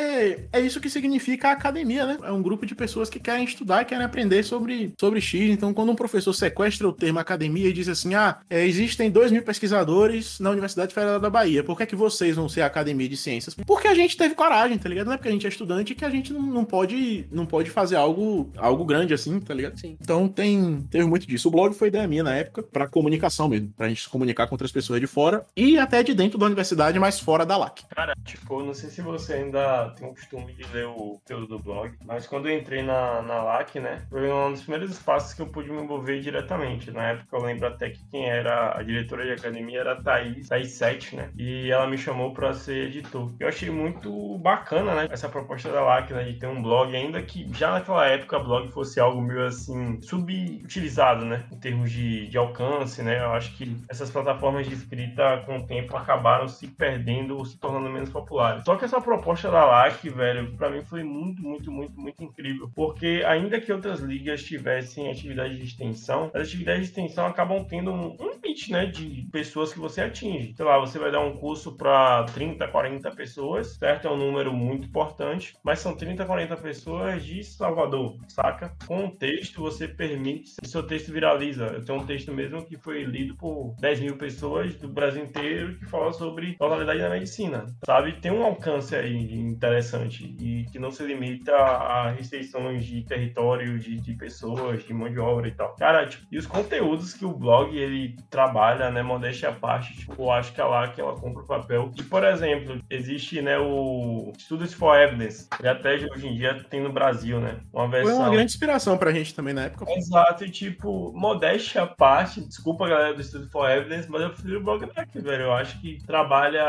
é isso que significa a academia, né? É um grupo de pessoas que querem estudar e querem aprender sobre, sobre X. Então, quando um professor sequestra o termo academia e diz assim: ah, é, existem dois mil pesquisadores na Universidade Federal da Bahia, por que, é que vocês vão ser a academia de ciências? Porque a gente teve coragem, tá ligado? Não é porque a gente é estudante que a gente não, não pode, não pode fazer algo, algo grande assim, tá ligado? Sim. Então tem, teve muito disso. O blog foi ideia minha na época pra comunicação mesmo, pra gente se comunicar com outras pessoas de fora e até de dentro da universidade, mas fora da LAC. Cara, tipo, não sei se você ainda tem o costume de ler o conteúdo do blog, mas quando eu entrei na, na LAC, né, foi um dos primeiros espaços que eu pude me envolver diretamente. Na época eu lembro até que quem era a diretora de academia era a Thaís, Thaís Sete, né, e ela me chamou pra ser editor. Eu achei muito bacana, né, essa proposta da LAC, né, de ter um blog, ainda que já naquela época blog fosse algo meio assim, subutilizado, né, em termos de, de alcance, né, eu acho que essas plataformas de escrita com o tempo acabaram se perdendo ou se tornando menos populares. Só que essa proposta da LAC, velho, pra mim foi muito, muito, muito, muito incrível, porque ainda que outras ligas tivessem atividade de extensão, as atividades de extensão acabam tendo um, limite, né, de pessoas que você atinge. Sei lá, você vai dar um curso para 30, 40 pessoas, certo? É um número muito importante, mas são 30, 40 pessoas de Salvador, saca? Com o texto, você permite que seu texto viraliza. Eu tenho um texto mesmo que foi lido por 10 mil pessoas do Brasil inteiro que fala sobre totalidade da medicina, sabe? Tem um alcance aí interessante e que não se limita a restrições de território, de, de pessoas, de mão de obra e tal. Cara, tipo, e os conteúdos que o blog ele trabalha, né, modéstia à parte, tipo, eu acho que é lá que ela compra o papel. E, por exemplo, existe, né, o Studies for Evidence, e até hoje em dia tem no Brasil, né, uma Foi versão... uma grande inspiração pra gente também na época. Exato, e tipo, modéstia à parte, desculpa galera do Studio for Evidence, mas eu prefiro o blog daqui, velho. Eu acho que trabalha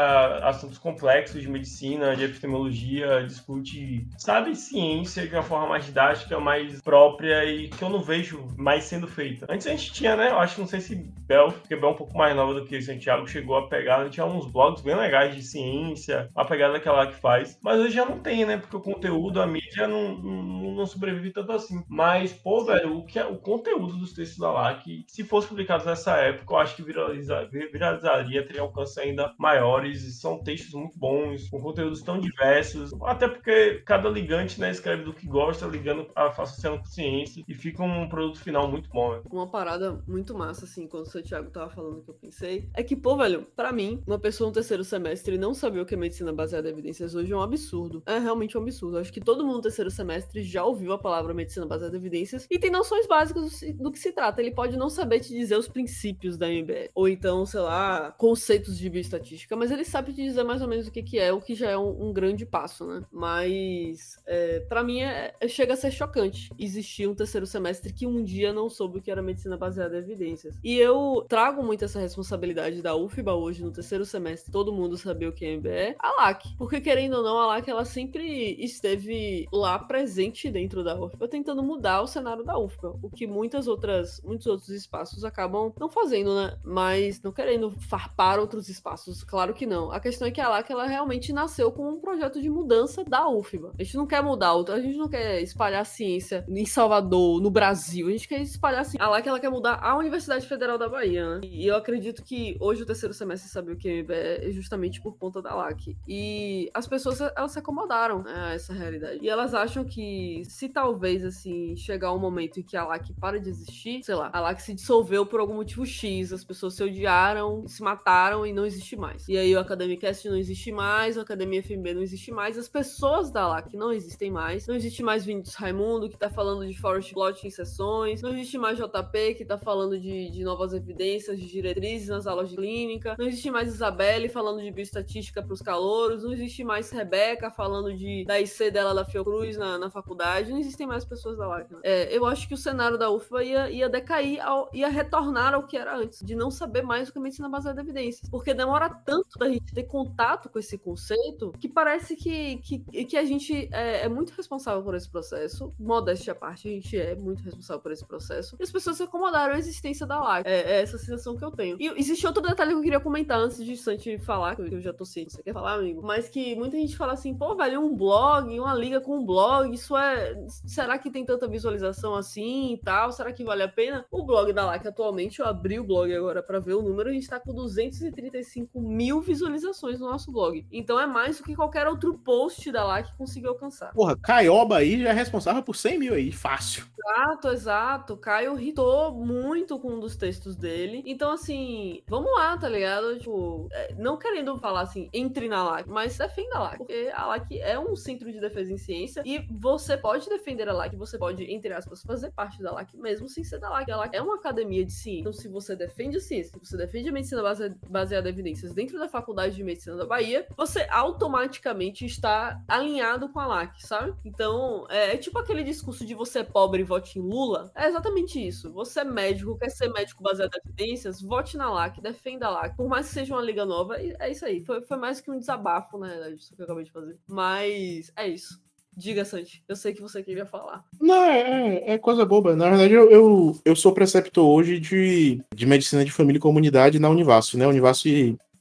assuntos complexos de medicina, de epistemologia, discute, sabe, ciência de uma forma mais didática, mais própria e que eu não vejo mais sendo feita. Antes a gente tinha, né? Eu acho não sei se Bel, porque Bel é um pouco mais nova do que Santiago, chegou a pegar, a gente tinha uns blogs bem legais de ciência, a pegada que ela que faz, mas hoje já não tem, né? Porque o conteúdo, a mídia não, não, não sobrevive tanto assim. Mas, pô, velho, o, que é, o conteúdo dos textos da LAC, se fosse publicado nessa época, eu acho que viraliza, viralizaria, teria alcance ainda maiores, são textos muito bons, com conteúdos tão diversos, até porque cada ligante, né, escreve do que gosta, ligando, associando com ciência, e fica um produto final muito bom, né? Uma parada muito massa, assim, quando o Santiago tava falando que eu pensei, é que, pô, velho, pra mim, uma pessoa no terceiro semestre não saber o que é medicina baseada em evidências hoje é um absurdo. É realmente um absurdo. Acho que todo mundo no terceiro semestre já ouviu a palavra medicina baseada em evidências e tem noções básicas do, que se trata. Ele pode não saber te dizer os princípios da MBE, ou então, sei lá, conceitos de bioestatística, mas ele sabe te dizer mais ou menos o que, que é, o que já é um, um grande passo, né? Mas, é, para mim, é, é- chega a ser chocante existir um terceiro semestre que um dia não soube o que era medicina baseada em evidências. E eu trago muito essa responsabilidade da UFBA hoje no terceiro semestre, todo mundo saber o que é MBE, a LAC. Porque, querendo ou não, a LAC ela sempre esteve lá presente dentro da UFBA, tentando mudar o cenário da UFBA, o que muitas outras, muitos outros espaços acabam não fazendo, né? Mas não querendo farpar outros espaços, claro que não. A questão é que a LAC ela realmente nasceu como um projeto de mudança da UFBA. A gente não quer mudar, a gente não quer espalhar ciência em Salvador, no Brasil. A gente quer espalhar assim. A LAC ela quer mudar a Universidade Federal da Bahia, né? E eu acredito que hoje o terceiro semestre sabe o que é justamente por conta da LAC. E as pessoas elas se acomodaram né, a essa realidade. E elas acham que se talvez assim chegar um momento em que a LAC para de existir, sei lá, a LAC se dissolveu por algum motivo X, as pessoas se odiaram, se mataram e não existe mais. E aí o Academicast não existe mais, o Academia FMB não existe mais, as pessoas da LAC não existem mais, não existe mais Vinícius Raimundo que tá falando de Forest Plot em sessões, não existe mais JP que tá falando de, de novas evidências, de diretrizes nas aulas de clínica, não existe mais Isabelle falando de bioestatística pros calouros, não existe mais Rebeca falando de, da IC dela da Fiocruz na, na faculdade, não existem mais pessoas da LAC. né? É, eu acho que o cenário da UFBA ia, ia decair, ao, ia retornar ao que era antes, de não saber mais o que é medicina baseada em evidências. Porque demora tanto da gente ter contato com esse conceito que parece que, que, que a gente é, é muito responsável por esse processo. Modéstia à parte, a gente é muito responsável por esse processo. E as pessoas se acomodaram à existência da LAC. É, é essa sensação que eu tenho. E existe outro detalhe que eu queria comentar antes de Santi falar, que eu já tô ciente, você quer falar, amigo? Mas que muita gente fala assim, pô, velho, um blog, uma liga com um blog, isso é. Será que tem tanta visualização assim e tal? Será que vale a pena? O blog da LAC atualmente, eu abri o blog agora pra ver o número, a gente tá com 235 mil visualizações no nosso blog. Então é mais do que qualquer outro post da LAC conseguiu alcançar. Porra, Caioba aí já é responsável por 100 mil aí, fácil. Exato, exato. Caio irritou muito com um dos textos dele. Então, assim, vamos lá, tá ligado? Tipo, é, não querendo falar assim, entre na LAC, mas defenda a LAC. Porque a LAC é um centro de defesa em ciência e você pode defender a LAC, você pode, entre aspas, fazer parte da LAC mesmo sem ser da LAC. A LAC é uma academia de ciência. Então, se você defende a ciência, se você defende a medicina base- baseada em evidências dentro da Faculdade de Medicina da Bahia, você automaticamente está alinhado com a LAC, sabe? Então, é, é tipo aquele discurso de você é pobre e vote em Lula. É exatamente isso. Você é médico, quer ser médico baseado em evidências, vote na LAC, defenda a LAC. Por mais que seja uma liga nova, é isso aí. Foi, foi mais que um desabafo, na verdade, isso que eu acabei de fazer. Mas é isso. Diga, Santi. Eu sei que você queria falar. Não, é, é- é coisa boba. Na verdade, eu, eu, eu sou preceptor hoje de, de medicina de família e comunidade na Univasso, né? A Univasso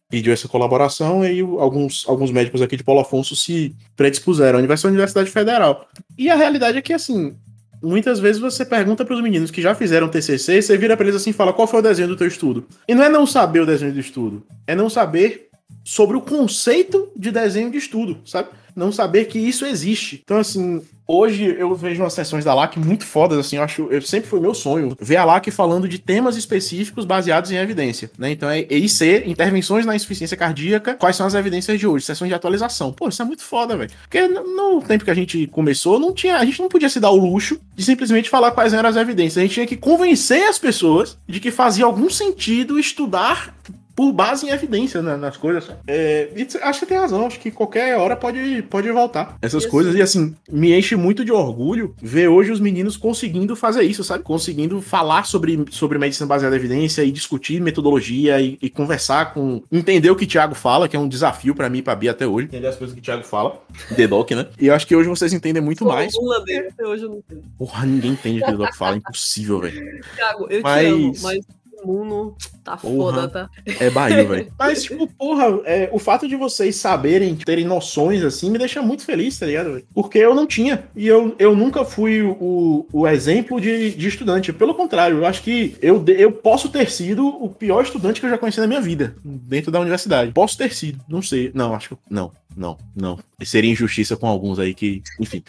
pediu essa colaboração e alguns, alguns médicos aqui de Paulo Afonso se predispuseram. A universidade federal. E a realidade é que, assim, muitas vezes você pergunta para os meninos que já fizeram TCC, você vira para eles assim e fala qual foi o desenho do teu estudo. E não é não saber o desenho do estudo, é não saber sobre o conceito de desenho de estudo, sabe? Não saber que isso existe. Então, assim, hoje eu vejo umas sessões da LAC muito fodas, assim, eu acho, eu sempre foi meu sonho ver a LAC falando de temas específicos baseados em evidência, né? Então é EIC, intervenções na insuficiência cardíaca, quais são as evidências de hoje, sessões de atualização. Pô, isso é muito foda, velho. Porque no tempo que a gente começou, não tinha, a gente não podia se dar o luxo de simplesmente falar quais eram as evidências. A gente tinha que convencer as pessoas de que fazia algum sentido estudar por base em evidência né, nas coisas. É, e acho que tem razão, acho que qualquer hora pode, pode voltar. Essas E assim- coisas, e assim, me enche muito de orgulho ver hoje os meninos conseguindo fazer isso, sabe? Conseguindo falar sobre, sobre medicina baseada em evidência e discutir metodologia e, e conversar com. Entender o que o Thiago fala, que é um desafio pra mim e pra Bia até hoje. Entender as coisas que o Thiago fala. The Doc, né? E eu acho que hoje vocês entendem muito mais. Dele, até hoje eu não entendo. Porra, ninguém entende o que o The Doc fala, é impossível, velho. Thiago, eu Mas- te amo, mas mundo tá Porra. foda, tá? É barril, velho. Mas, tipo, porra, é, o fato de vocês saberem, terem noções assim, me deixa muito feliz, tá ligado? velho? Porque eu não tinha. E eu, eu nunca fui o, o exemplo de, de estudante. Pelo contrário, eu acho que eu, eu posso ter sido o pior estudante que eu já conheci na minha vida, dentro da universidade. Posso ter sido, não sei. Não, acho que. Não, não, não. Seria injustiça com alguns aí que. Enfim.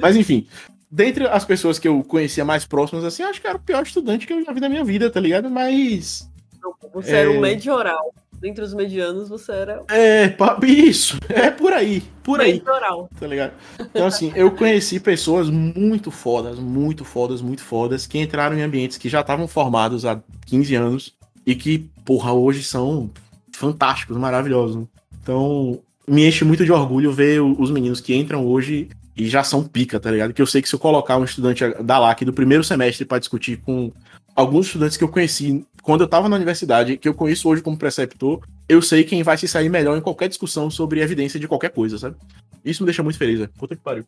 Mas, enfim. Dentre as pessoas que eu conhecia mais próximas, assim, acho que era o pior estudante que eu já vi na minha vida, tá ligado? Mas. Não, você era É. um medioral. Dentre os medianos, você era É, isso. É por aí. Por aí, medioral. tá ligado? Então, assim, eu conheci pessoas muito fodas, muito fodas, muito fodas, que entraram em ambientes que já estavam formados há 15 anos e que, porra, hoje são fantásticos, maravilhosos. Então, me enche muito de orgulho ver os meninos que entram hoje e já são pica, tá ligado? Que eu sei que se eu colocar um estudante da LAC do primeiro semestre pra discutir com alguns estudantes que eu conheci quando eu tava na universidade, que eu conheço hoje como preceptor, eu sei quem vai se sair melhor em qualquer discussão sobre evidência de qualquer coisa, sabe? Isso me deixa muito feliz, velho. Puta que pariu.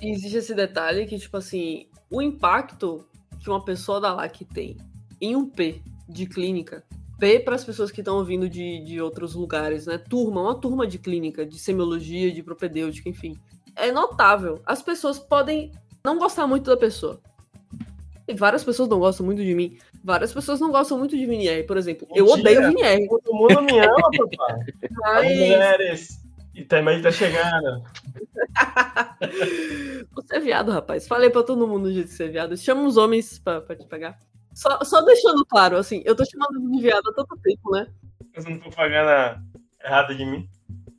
Existe esse detalhe que, tipo assim, o impacto que uma pessoa da LAC tem em um P de clínica, P para as pessoas que estão ouvindo de, de outros lugares, né? Turma, uma turma de clínica, de semiologia, de propedêutica, enfim. É notável. As pessoas podem não gostar muito da pessoa. E várias pessoas não gostam muito de mim. Várias pessoas não gostam muito de Vinier, por exemplo. Eu Mentira. odeio Vinier, Todo mundo me ama, papai. As mas mulheres. E também tá chegando. Você é viado, rapaz. Falei pra todo mundo você é viado. Chama os homens pra, pra te pegar. Só, só deixando claro, assim, eu tô chamando de viado há tanto tempo, né? Fazendo propaganda errada de mim.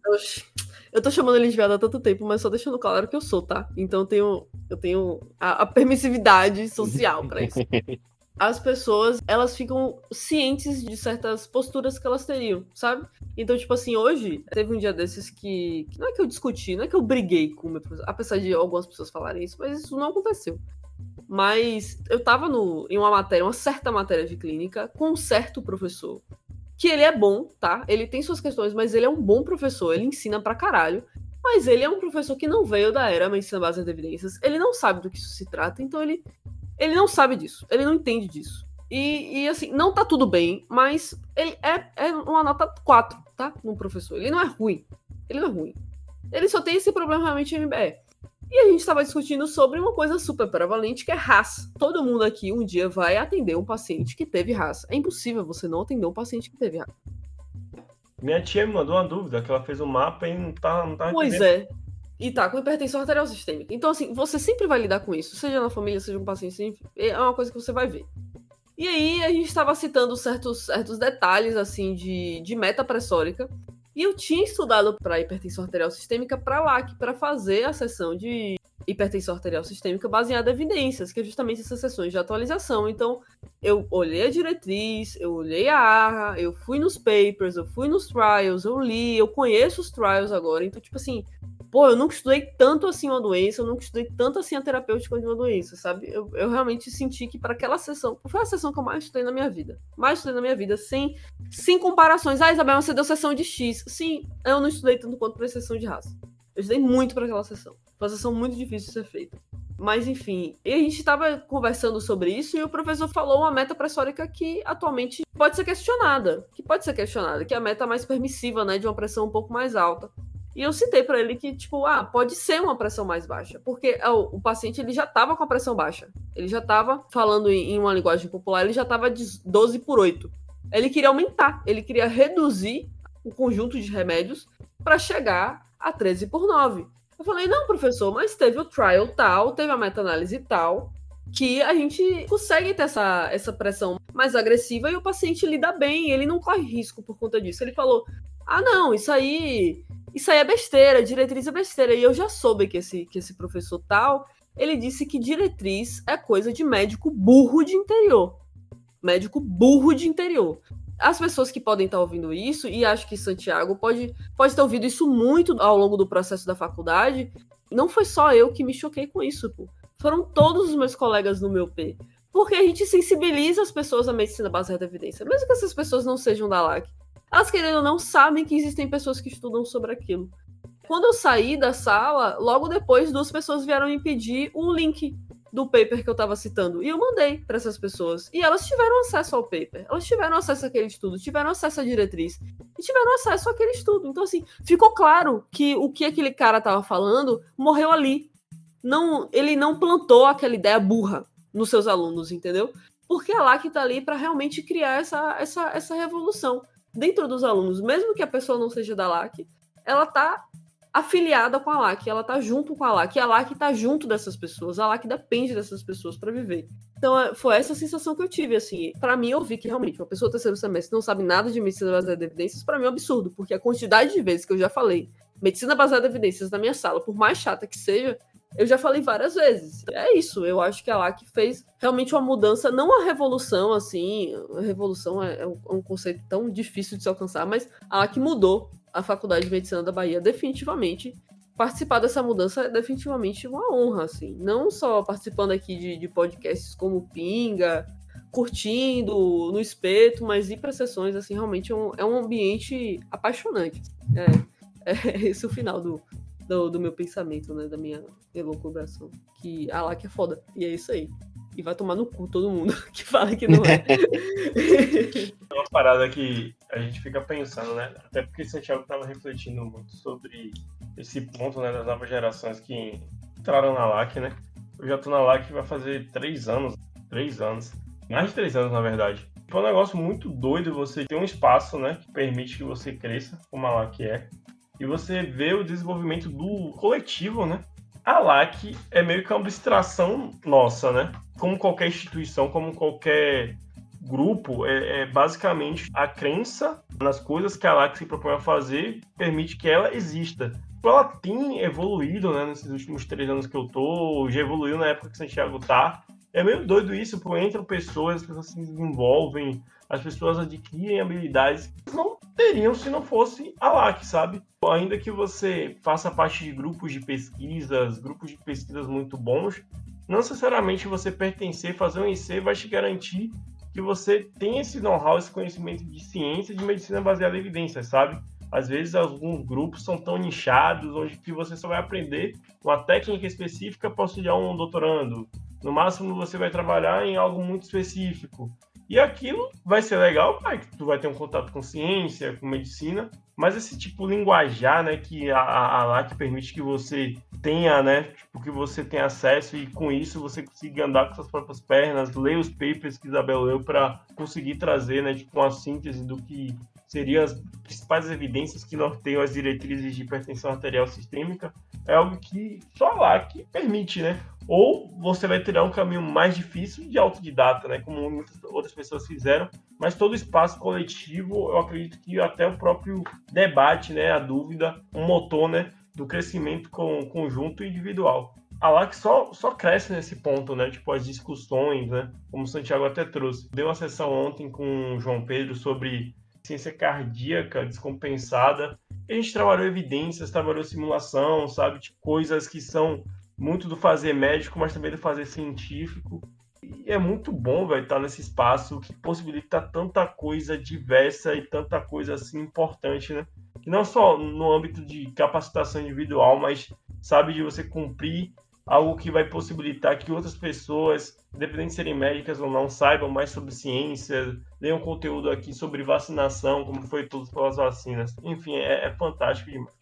Oxi. Eu tô chamando ele de viado há tanto tempo, mas só deixando claro que eu sou, tá? Então eu tenho, eu tenho a, a permissividade social pra isso. As pessoas, elas ficam cientes de certas posturas que elas teriam, sabe? Então, tipo assim, hoje, teve um dia desses que, que não é que eu discuti, não é que eu briguei com o meu professor, apesar de algumas pessoas falarem isso, mas isso não aconteceu. Mas eu tava no, em uma matéria, uma certa matéria de clínica, com um certo professor. Que ele é bom, tá? Ele tem suas questões, mas ele é um bom professor, ele ensina pra caralho. Mas ele é um professor que não veio da era medicina base de evidências, ele não sabe do que isso se trata, então ele, ele não sabe disso, ele não entende disso. E, e, assim, não tá tudo bem, mas ele é, é uma nota 4, tá? No professor. Ele não é ruim. Ele não é ruim. Ele só tem esse problema realmente em MBE. E a gente estava discutindo sobre uma coisa super prevalente, que é raça. Todo mundo aqui um dia vai atender um paciente que teve raça. É impossível você não atender um paciente que teve raça. Minha tia me mandou uma dúvida, que ela fez um mapa e não tá, não tá Pois é. E tá com hipertensão arterial sistêmica. Então, assim, você sempre vai lidar com isso, seja na família, seja um paciente, é uma coisa que você vai ver. E aí, a gente estava citando certos, certos detalhes, assim, de, de meta pressórica. E eu tinha estudado para hipertensão arterial sistêmica para LAC, para fazer a sessão de hipertensão arterial sistêmica baseada em evidências, que é justamente essas sessões de atualização. Então, eu olhei a diretriz, eu olhei a ARRA, eu fui nos papers, eu fui nos trials, eu li, eu conheço os trials agora. Então, tipo assim, pô, eu nunca estudei tanto assim uma doença, eu nunca estudei tanto assim a terapêutica de uma doença, sabe? Eu, eu realmente senti que para aquela sessão, foi a sessão que eu mais estudei na minha vida. Mais estudei na minha vida, sem, sem comparações. Ah, Isabel, você deu sessão de X. Sim, eu não estudei tanto quanto para sessão de raça. Eu estudei muito para aquela sessão. Foi uma sessão muito difícil de ser feita. Mas enfim, e a gente estava conversando sobre isso e o professor falou uma meta pressórica que atualmente pode ser questionada, que pode ser questionada, que é a meta mais permissiva, né, de uma pressão um pouco mais alta. E eu citei para ele que, tipo, ah, pode ser uma pressão mais baixa, porque o, o paciente ele já estava com a pressão baixa. Ele já estava falando em, em, uma linguagem popular, ele já estava de 12 por 8. Ele queria aumentar, ele queria reduzir o conjunto de remédios para chegar a 13 por 9. Eu falei, não, professor, mas teve o trial tal, teve a meta-análise tal, que a gente consegue ter essa, essa pressão mais agressiva e o paciente lida bem, ele não corre risco por conta disso. Ele falou: ah, não, isso aí. Isso aí é besteira, diretriz é besteira. E eu já soube que esse, que esse professor tal, ele disse que diretriz é coisa de médico burro de interior. Médico burro de interior as pessoas que podem estar ouvindo isso, e acho que Santiago pode, pode ter ouvido isso muito ao longo do processo da faculdade, não foi só eu que me choquei com isso, pô. Foram todos os meus colegas no meu P. Porque a gente sensibiliza as pessoas à medicina baseada em evidência, mesmo que essas pessoas não sejam da LAC. Elas, querendo ou não, sabem que existem pessoas que estudam sobre aquilo. Quando eu saí da sala, logo depois, duas pessoas vieram me pedir um link do paper que eu estava citando. E eu mandei para essas pessoas. E elas tiveram acesso ao paper. Elas tiveram acesso àquele estudo, tiveram acesso à diretriz. E tiveram acesso àquele estudo. Então, assim, ficou claro que o que aquele cara estava falando morreu ali. Não, ele não plantou aquela ideia burra nos seus alunos, entendeu? Porque é lá que está ali para realmente criar essa, essa, essa revolução dentro dos alunos, mesmo que a pessoa não seja da LAC, ela está afiliada com a LAC, ela tá junto com a LAC, a LAC tá junto dessas pessoas, a LAC depende dessas pessoas para viver. Então, é, foi essa sensação que eu tive, assim. para mim, eu vi que realmente uma pessoa terceiro semestre não sabe nada de medicina baseada em evidências, para mim é um absurdo, porque a quantidade de vezes que eu já falei medicina baseada em evidências na minha sala, por mais chata que seja, eu já falei várias vezes. É isso, eu acho que a LAC fez realmente uma mudança, não a revolução, assim, a revolução é, é um conceito tão difícil de se alcançar, mas a LAC mudou a Faculdade de Medicina da Bahia definitivamente participar dessa mudança é definitivamente uma honra, assim. Não só participando aqui de, de podcasts como Pinga, curtindo no espeto, mas ir para sessões, assim, realmente é um, é um ambiente apaixonante. É, é esse o final do, do, do, meu pensamento, né, da minha elucubração. Que a ah, lá que é foda. E é isso aí. E vai tomar no cu todo mundo que fala que não é. é uma parada que a gente fica pensando, né? Até porque Santiago estava refletindo muito sobre esse ponto né, das novas gerações que entraram na LAC, né? Eu já tô na LAC vai fazer três anos. Três anos. Mais de três anos, na verdade. Foi um negócio muito doido você ter um espaço, né? Que permite que você cresça, como a LAC é. E você vê o desenvolvimento do coletivo, né? A LAC é meio que uma abstração nossa, né? Como qualquer instituição, como qualquer grupo, é, é basicamente a crença nas coisas que a LAC se propõe a fazer permite que ela exista. Ela tem evoluído, né, nesses últimos três anos que eu tô, já evoluiu na época que Santiago tá. É meio doido isso, porque entram pessoas, as pessoas se desenvolvem, as pessoas adquirem habilidades que não teriam se não fosse a LAC, sabe? Ainda que você faça parte de grupos de pesquisas, grupos de pesquisas muito bons, não necessariamente você pertencer, fazer um IC vai te garantir que você tem esse know-how, esse conhecimento de ciência, de medicina baseada em evidências, sabe? Às vezes alguns grupos são tão nichados, onde que você só vai aprender uma técnica específica para auxiliar um doutorando. No máximo você vai trabalhar em algo muito específico. E aquilo vai ser legal, pai, que tu vai ter um contato com ciência, com medicina, mas esse tipo linguajar, né, que a, a, a LAC permite que você tenha, né, tipo, que você tenha acesso e com isso você consiga andar com suas próprias pernas, ler os papers que Isabel leu para conseguir trazer, né, tipo, uma síntese do que seriam as principais evidências que norteiam as diretrizes de hipertensão arterial sistêmica, é algo que só lá que permite, né? Ou você vai ter um caminho mais difícil de autodidata, né? Como muitas outras pessoas fizeram, mas todo espaço coletivo, eu acredito que até o próprio debate, né? A dúvida, um motor, né? Do crescimento com, conjunto e individual. A LAC só, só cresce nesse ponto, né? Tipo, as discussões, né? Como o Santiago até trouxe. Deu uma sessão ontem com o João Pedro sobre ciência cardíaca descompensada. a gente trabalhou evidências, trabalhou simulação, sabe? Tipo, coisas que são muito do fazer médico, mas também do fazer científico. E é muito bom, velho, estar nesse espaço que possibilita tanta coisa diversa e tanta coisa assim importante, né? E não só no âmbito de capacitação individual, mas sabe de você cumprir algo que vai possibilitar que outras pessoas, independente de serem médicas ou não, saibam mais sobre ciência, leiam conteúdo aqui sobre vacinação, como foi tudo pelas vacinas. Enfim, é, é fantástico demais.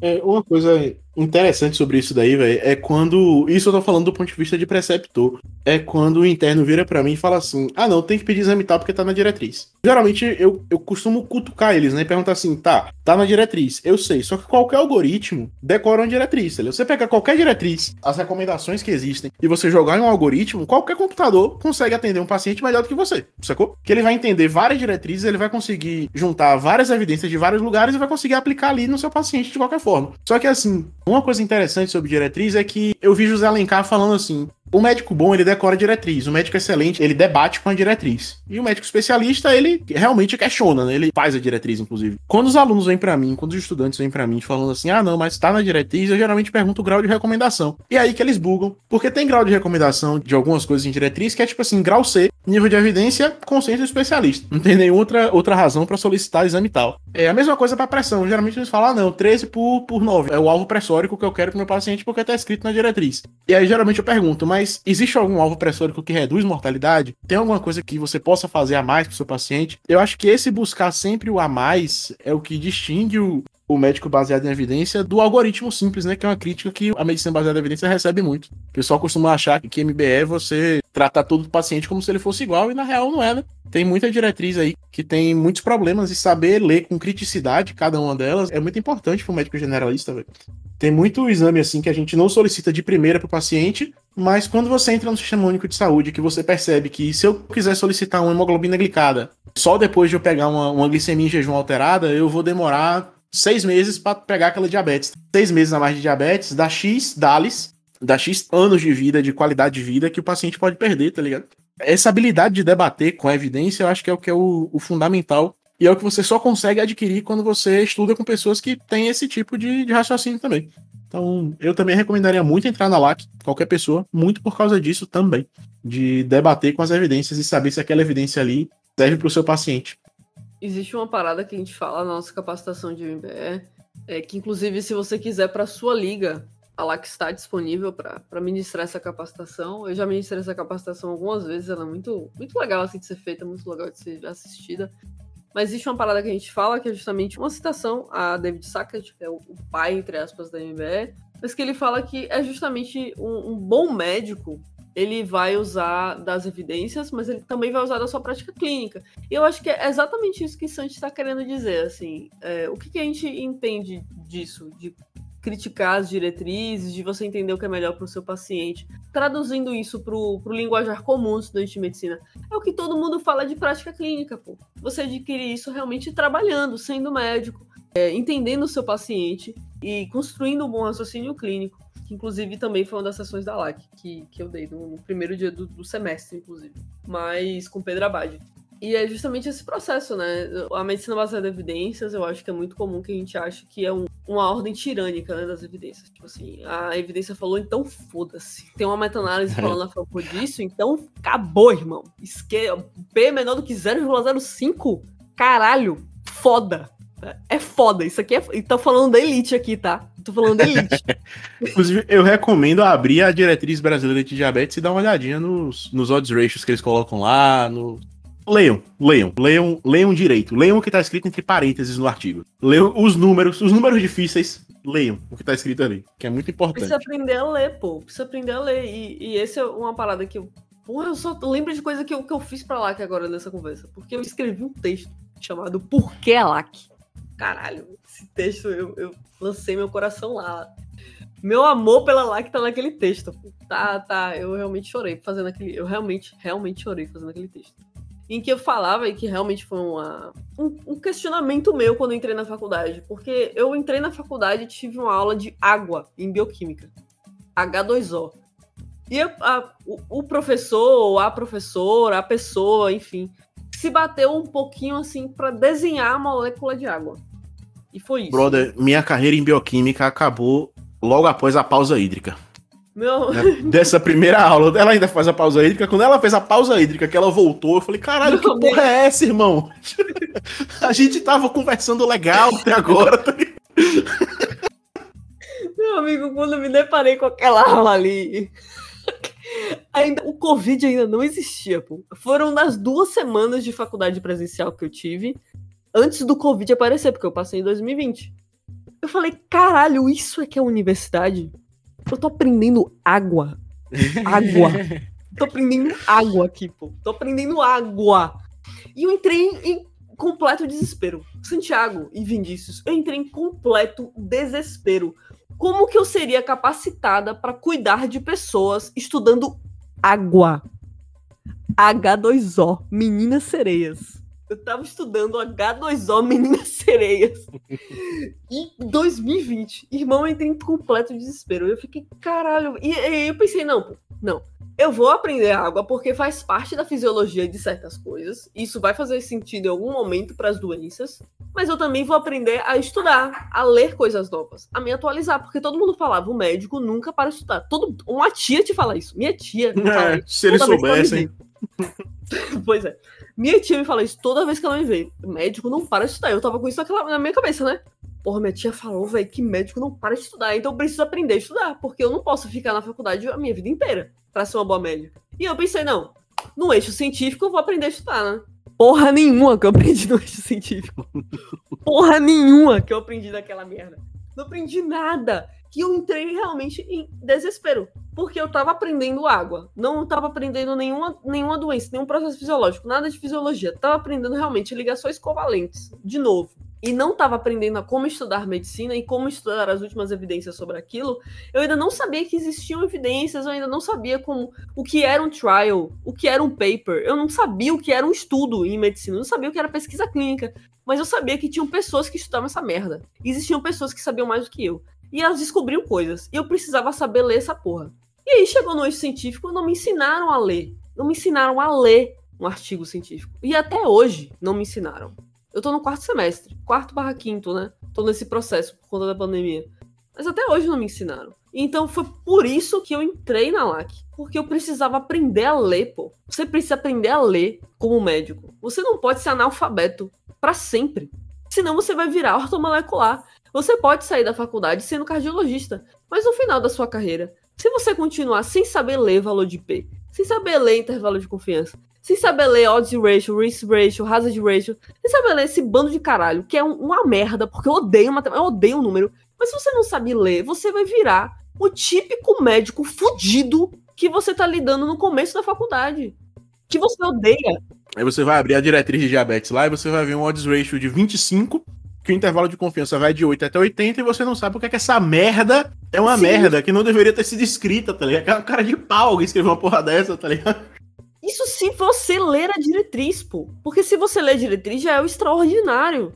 É, uma coisa interessante sobre isso daí, velho, é quando. Isso eu tô falando do ponto de vista de preceptor. É quando o interno vira para mim e fala assim: ah, não, tem que pedir exame tal porque tá na diretriz. Geralmente eu, eu costumo cutucar eles, né? E perguntar assim: tá, tá na diretriz, eu sei. Só que qualquer algoritmo decora uma diretriz, entendeu? Você pega qualquer diretriz, as recomendações que existem, e você jogar em um algoritmo, qualquer computador consegue atender um paciente melhor do que você, sacou? Que ele vai entender várias diretrizes, ele vai conseguir juntar várias evidências de vários lugares e vai conseguir aplicar ali no seu paciente de qualquer forma. Só que assim, uma coisa interessante sobre diretriz é que eu vi José Alencar falando assim: o médico bom, ele decora diretriz. O médico excelente, ele debate com a diretriz. E o médico especialista, ele realmente questiona, né? Ele faz a diretriz, inclusive. Quando os alunos vêm para mim, quando os estudantes vêm para mim falando assim, ah, não, mas tá na diretriz, eu geralmente pergunto o grau de recomendação. E é aí que eles bugam. Porque tem grau de recomendação de algumas coisas em diretriz que é tipo assim, grau C, nível de evidência, consenso especialista. Não tem nenhuma outra, outra razão para solicitar exame tal. É a mesma coisa para pressão. Geralmente eles falam, ah, não, 13 por, por 9. É o alvo pressórico que eu quero pro meu paciente porque tá escrito na diretriz. E aí geralmente eu pergunto, mas mas existe algum alvo pressórico que reduz mortalidade? Tem alguma coisa que você possa fazer a mais para o seu paciente? Eu acho que esse buscar sempre o a mais é o que distingue o, o médico baseado em evidência do algoritmo simples, né? Que é uma crítica que a medicina baseada em evidência recebe muito. O pessoal costuma achar que MBE é você tratar todo o paciente como se ele fosse igual, e na real não é, né? Tem muita diretriz aí que tem muitos problemas e saber ler com criticidade cada uma delas é muito importante para o médico generalista, velho. Tem muito exame assim que a gente não solicita de primeira para o paciente, mas quando você entra no sistema único de saúde, que você percebe que se eu quiser solicitar uma hemoglobina glicada, só depois de eu pegar uma, uma glicemia em jejum alterada, eu vou demorar seis meses para pegar aquela diabetes. Seis meses a mais de diabetes, dá X DALIS, dá X anos de vida, de qualidade de vida que o paciente pode perder, tá ligado? Essa habilidade de debater com a evidência, eu acho que é o que é o, o fundamental e é o que você só consegue adquirir quando você estuda com pessoas que têm esse tipo de, de raciocínio também. Então, eu também recomendaria muito entrar na LAC, qualquer pessoa, muito por causa disso também, de debater com as evidências e saber se aquela evidência ali serve para o seu paciente. Existe uma parada que a gente fala na nossa capacitação de MBE, é que inclusive se você quiser para sua liga, a LAC está disponível para ministrar essa capacitação. Eu já ministrei essa capacitação algumas vezes, ela é muito, muito legal assim, de ser feita, muito legal de ser assistida. Mas existe uma parada que a gente fala, que é justamente uma citação a David Sackett, que é o, pai, entre aspas, da MBE, mas que ele fala que é justamente um, um bom médico ele vai usar das evidências, mas ele também vai usar da sua prática clínica. E eu acho que é exatamente isso que Santi está querendo dizer, assim, é, o que, que, a gente entende disso, de criticar as diretrizes, de você entender o que é melhor para o seu paciente. Traduzindo isso para o linguajar comum estudante de medicina, é o que todo mundo fala de prática clínica, pô. Você adquire isso realmente trabalhando, sendo médico, é, entendendo o seu paciente e construindo um bom raciocínio clínico, que inclusive também foi uma das sessões da LAC que, que eu dei no, no primeiro dia do, do semestre, inclusive, mas com Pedro Abade. E é justamente esse processo, né? A medicina baseada em evidências, eu acho que é muito comum que a gente ache que é um, uma ordem tirânica né, das evidências. Tipo assim, a evidência falou, então foda-se. Tem uma meta-análise falando a favor disso, então acabou, irmão. Esque... P é menor do que 0,05? Caralho, foda. É foda. Isso aqui é. E tô falando da elite aqui, tá? Tô falando da elite. Inclusive, eu recomendo abrir a diretriz brasileira de diabetes e dar uma olhadinha nos, nos odds ratios que eles colocam lá, no, Leiam, leiam, leiam, leiam direito. Leiam o que está escrito entre parênteses no artigo. Leiam os números, os números difíceis, leiam o que está escrito ali, que é muito importante. Precisa aprender a ler, pô. Precisa aprender a ler. E, e esse é uma parada que eu. Porra, eu só lembro de coisa que eu, que eu fiz pra que agora nessa conversa. Porque eu escrevi um texto chamado Por que LAC? Caralho, esse texto eu, eu lancei meu coração lá. Meu amor pela LAC tá naquele texto. Tá, tá, eu realmente chorei fazendo aquele. Eu realmente, realmente chorei fazendo aquele texto. Em que eu falava e que realmente foi uma, um, um questionamento meu quando entrei na faculdade. Porque eu entrei na faculdade e tive uma aula de água em bioquímica. H2O. E a, o, o professor, a professora, a pessoa, enfim, se bateu um pouquinho assim para desenhar a molécula de água. E foi isso. Brother, minha carreira em bioquímica acabou logo após a pausa hídrica. Meu... né? Dessa primeira aula, ela ainda faz a pausa hídrica. Quando ela fez a pausa hídrica, que ela voltou, eu falei: caralho, que porra é essa, irmão? a gente tava conversando legal até agora. tá ligado? Meu amigo, quando eu me deparei com aquela aula ali. Ainda, o Covid ainda não existia, pô. Foram das duas semanas de faculdade presencial que eu tive antes do Covid aparecer, porque eu passei em 2020. Eu falei, caralho, isso é que é universidade? Eu tô aprendendo água. Água. tô aprendendo água aqui, pô. Tô aprendendo água. E eu entrei em, completo desespero. Santiago e Vinícius, eu entrei em completo desespero. Como que eu seria capacitada para cuidar de pessoas estudando água? H2O, meninas sereias. Eu tava estudando H2O, meninas sereias. em 2020. Irmão, eu entrei em completo desespero. Eu fiquei, caralho. E, e eu pensei, não, pô, não. Eu vou aprender água porque faz parte da fisiologia de certas coisas. Isso vai fazer sentido em algum momento para as doenças. Mas eu também vou aprender a estudar, a ler coisas novas, a me atualizar, porque todo mundo falava, o médico nunca para de estudar. Todo, uma tia te fala isso. Minha tia me fala É, isso se eles soubessem. pois é. Minha tia me fala isso toda vez que ela me vê. Médico não para de estudar. Eu tava com isso naquela- na minha cabeça, né? Porra, minha tia falou, velho, que médico não para de estudar. Então eu preciso aprender a estudar, porque eu não posso ficar na faculdade a minha vida inteira pra ser uma boa médica. E eu pensei, não, no eixo científico eu vou aprender a estudar, né? Porra nenhuma que eu aprendi no eixo científico. Porra nenhuma que eu aprendi daquela merda. Não aprendi nada. Que eu entrei realmente em desespero. Porque eu tava aprendendo água. Não tava aprendendo nenhuma, nenhuma doença, nenhum processo fisiológico, nada de fisiologia. Tava aprendendo realmente ligações covalentes, de novo. E não tava aprendendo a como estudar medicina e como estudar as últimas evidências sobre aquilo. Eu ainda não sabia que existiam evidências, eu ainda não sabia como o que era um trial, o que era um paper. Eu não sabia o que era um estudo em medicina, eu não sabia o que era pesquisa clínica. Mas eu sabia que tinham pessoas que estudavam essa merda. Existiam pessoas que sabiam mais do que eu. E elas descobriam coisas. E eu precisava saber ler essa porra. E aí chegou no eixo científico, não me ensinaram a ler. Não me ensinaram a ler um artigo científico. E até hoje não me ensinaram. Eu tô no quarto semestre, quarto barra quinto, né? Tô nesse processo por conta da pandemia. Mas até hoje não me ensinaram. Então foi por isso que eu entrei na LAC. Porque eu precisava aprender a ler, pô. Você precisa aprender a ler como médico. Você não pode ser analfabeto para sempre. Senão você vai virar ortomolecular. Você pode sair da faculdade sendo cardiologista. Mas no final da sua carreira, se você continuar sem saber ler valor de P, sem saber ler intervalo de confiança, sem saber ler odds ratio, risk ratio, hazard ratio, sem saber ler esse bando de caralho, que é um- uma merda, porque eu odeio matemática, eu odeio o número. Mas se você não sabe ler, você vai virar o típico médico fudido que você tá lidando no começo da faculdade. Que você odeia. Aí você vai abrir a diretriz de diabetes lá e você vai ver um odds ratio de 25, que o intervalo de confiança vai de 8 até 80 e você não sabe o que é que essa merda é uma Sim. merda, que não deveria ter sido escrita, tá ligado? Cara de pau alguém escreveu uma porra dessa, tá ligado? Isso se você ler a diretriz, pô. Porque se você ler a diretriz já é o extraordinário.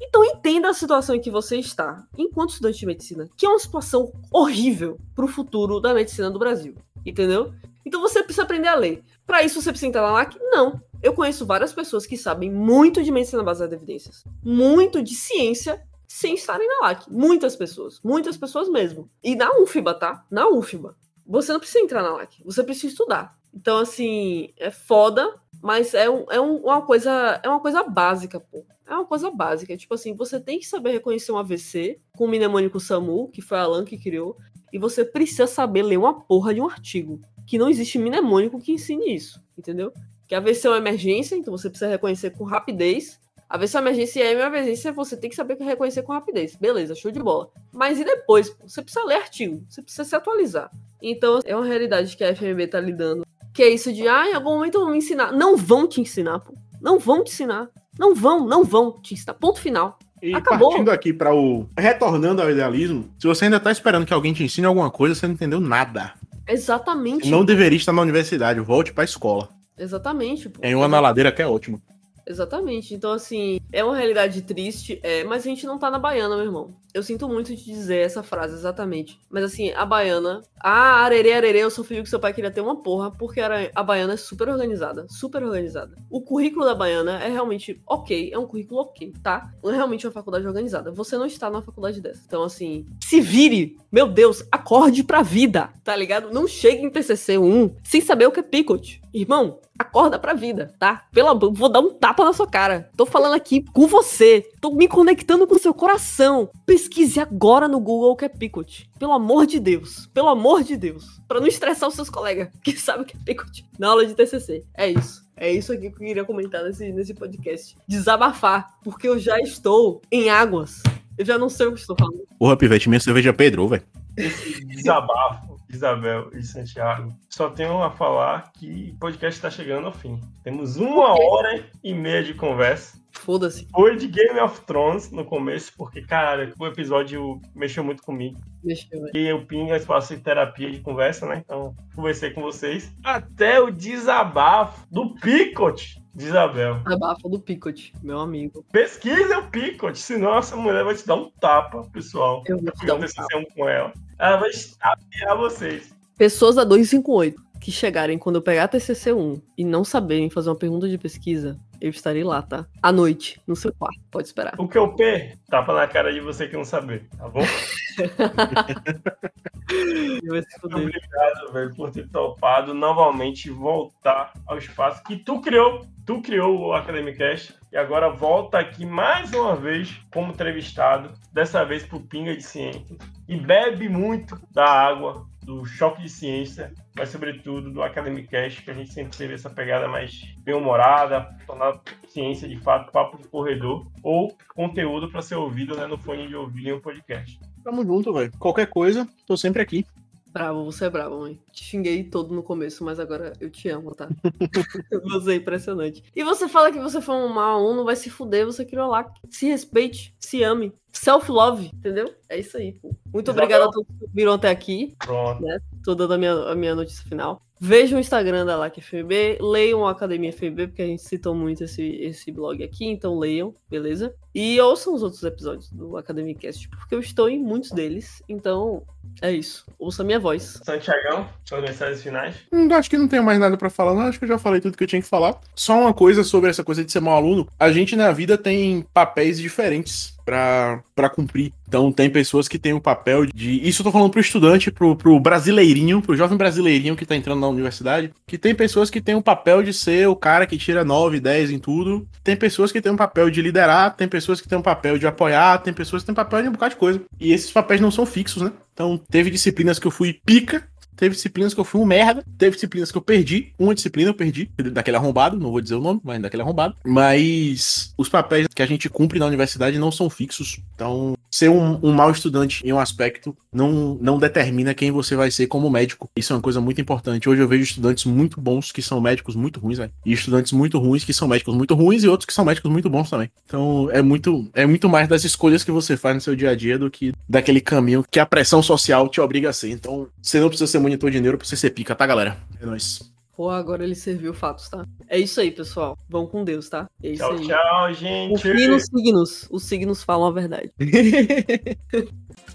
Então entenda a situação em que você está, enquanto estudante de medicina, que é uma situação horrível pro futuro da medicina do Brasil. Entendeu? Então você precisa aprender a ler. Pra isso você precisa entrar na LAC? Não. Eu conheço várias pessoas que sabem muito de medicina baseada em evidências, muito de ciência, sem estarem na LAC. Muitas pessoas. Muitas pessoas mesmo. E na UFBA, tá? Na UFBA. Você não precisa entrar na LAC. Você precisa estudar. Então, assim, é foda, mas é, um, é um- uma coisa é uma coisa básica, pô. É uma coisa básica. Tipo assim, você tem que saber reconhecer um AVC com o mnemônico SAMU, que foi a Alan que criou, e você precisa saber ler uma porra de um artigo. Que não existe mnemônico que ensine isso, entendeu? Que AVC é uma emergência, então você precisa reconhecer com rapidez. É uma emergência e é uma emergência, você tem que saber reconhecer com rapidez. Beleza, show de bola. Mas e depois? Você precisa ler artigo, você precisa se atualizar. Então, é uma realidade que a FMB tá lidando. Que é isso de, ah, em algum momento vão me ensinar. Não vão te ensinar, pô. Não vão te ensinar. Não vão, não vão, Tista. Ponto final. E Acabou. partindo aqui para o. Retornando ao idealismo, se você ainda tá esperando que alguém te ensine alguma coisa, você não entendeu nada. Exatamente. Não deveria estar na universidade, volte pra escola. Exatamente. pô. Tem uma na ladeira que é ótimo. Exatamente. Então, assim, é uma realidade triste, é, mas a gente não tá na Baiana, meu irmão. Eu sinto muito de dizer essa frase exatamente. Mas, assim, a Baiana. Ah, arerê, arerê, eu sou filho que seu pai queria ter uma porra, porque a Baiana é super organizada. Super organizada. O currículo da Baiana é realmente ok, é um currículo ok, tá? Não é realmente uma faculdade organizada. Você não está numa faculdade dessa. Então, assim, se vire, meu Deus, acorde pra vida, tá ligado? Não chegue em TCC 1 sem saber o que é Picot. Irmão, acorda pra vida, tá? Pelo amor, vou dar um tapa na sua cara. Tô falando aqui com você. Tô me conectando com o seu coração. Pesquise agora no Google o que é Picot. Pelo amor de Deus. Pelo amor de Deus. Pra não estressar os seus colegas que sabem o que é Picot na aula de TCC. É isso. É isso aqui que eu queria comentar nesse, nesse podcast. Desabafar. Porque eu já estou em águas. Eu já não sei o que estou falando. Porra, Pivete, minha cerveja Pedro, velho. Esse desabafo, Isabel e Santiago, só tenho a falar que o podcast está chegando ao fim. Temos uma hora e meia de conversa. Foda-se. Foi de Game of Thrones no começo, porque, cara, o episódio mexeu muito comigo. Deixa eu ver. E eu pinga espaço de terapia de conversa, né? Então, conversei com vocês. Até o desabafo do Picot de Isabel. Abafa do Picot, meu amigo. Pesquisa o Picot, senão essa mulher vai te dar um tapa, pessoal. Eu vou te dar um tapa. com ela. Ela vai estapear vocês. Pessoas da 258 que chegarem quando eu pegar a TCC1 e não saberem fazer uma pergunta de pesquisa, eu estarei lá, tá? À noite, no seu quarto. Pode esperar. O que eu P, tapa na cara de você que não saber, tá bom? Obrigado, velho, por ter topado novamente voltar ao espaço que tu criou. Tu criou o Academicast e agora volta aqui mais uma vez como entrevistado, dessa vez pro Pinga de Ciência. E bebe muito da água, do choque de ciência, mas sobretudo do Academicast, que a gente sempre teve essa pegada mais bem-humorada, tornar ciência de fato papo de corredor, ou conteúdo para ser ouvido né, no fone de ouvido em um podcast. Tamo junto, velho. Qualquer coisa, tô sempre aqui. Bravo, você é bravo, mãe. Te xinguei todo no começo, mas agora eu te amo, tá? você é impressionante. E você fala que você foi um mau aluno, vai se fuder, você criou lá. Se respeite, se ame. Self-love, entendeu? É isso aí, pô. Muito Exato. obrigado a todos que viram até aqui. Pronto. Tô dando a minha, a minha notícia final. Vejam o Instagram da LAC FB, leiam a Academia FB, porque a gente citou muito esse, esse blog aqui, então leiam, beleza? E ouçam os outros episódios do Academicast, porque eu estou em muitos deles, então é isso. Ouça a minha voz. Santiagão, suas mensagens finais. Hum, acho que não tenho mais nada pra falar, não. Acho que eu já falei tudo que eu tinha que falar. Só uma coisa sobre essa coisa de ser mau aluno. A gente na vida tem papéis diferentes pra cumprir. Então tem pessoas que têm o papel de. Isso eu tô falando pro estudante, pro, pro brasileirinho, pro jovem brasileirinho que tá entrando na universidade. Que tem pessoas que têm o papel de ser o cara que tira 9, 10 em tudo. Tem pessoas que têm o papel de liderar, tem pessoas que têm o papel de apoiar, tem pessoas que têm papel de um bocado de coisa. E esses papéis não são fixos, né? Então teve disciplinas que eu fui pica, Teve disciplinas que eu fui um merda. Teve disciplinas que eu perdi. Uma disciplina eu perdi. Daquele arrombado. Não vou dizer o nome, mas daquele arrombado. Mas os papéis que a gente cumpre na universidade não são fixos. Então, ser um, um mau estudante em um aspecto não, não determina quem você vai ser como médico. Isso é uma coisa muito importante. Hoje eu vejo estudantes muito bons que são médicos muito ruins, velho. E estudantes muito ruins que são médicos muito ruins e outros que são médicos muito bons também. Então, é muito, é muito mais das escolhas que você faz no seu dia a dia do que daquele caminho que a pressão social te obriga a ser. Então, você não precisa ser monitor de neuro pra você ser pica, tá, galera? É nóis. Pô, agora ele serviu fatos, tá? É isso aí, pessoal. Vão com Deus, tá? É isso Tchau, aí. tchau, gente. Confie nos signos. Os signos falam a verdade.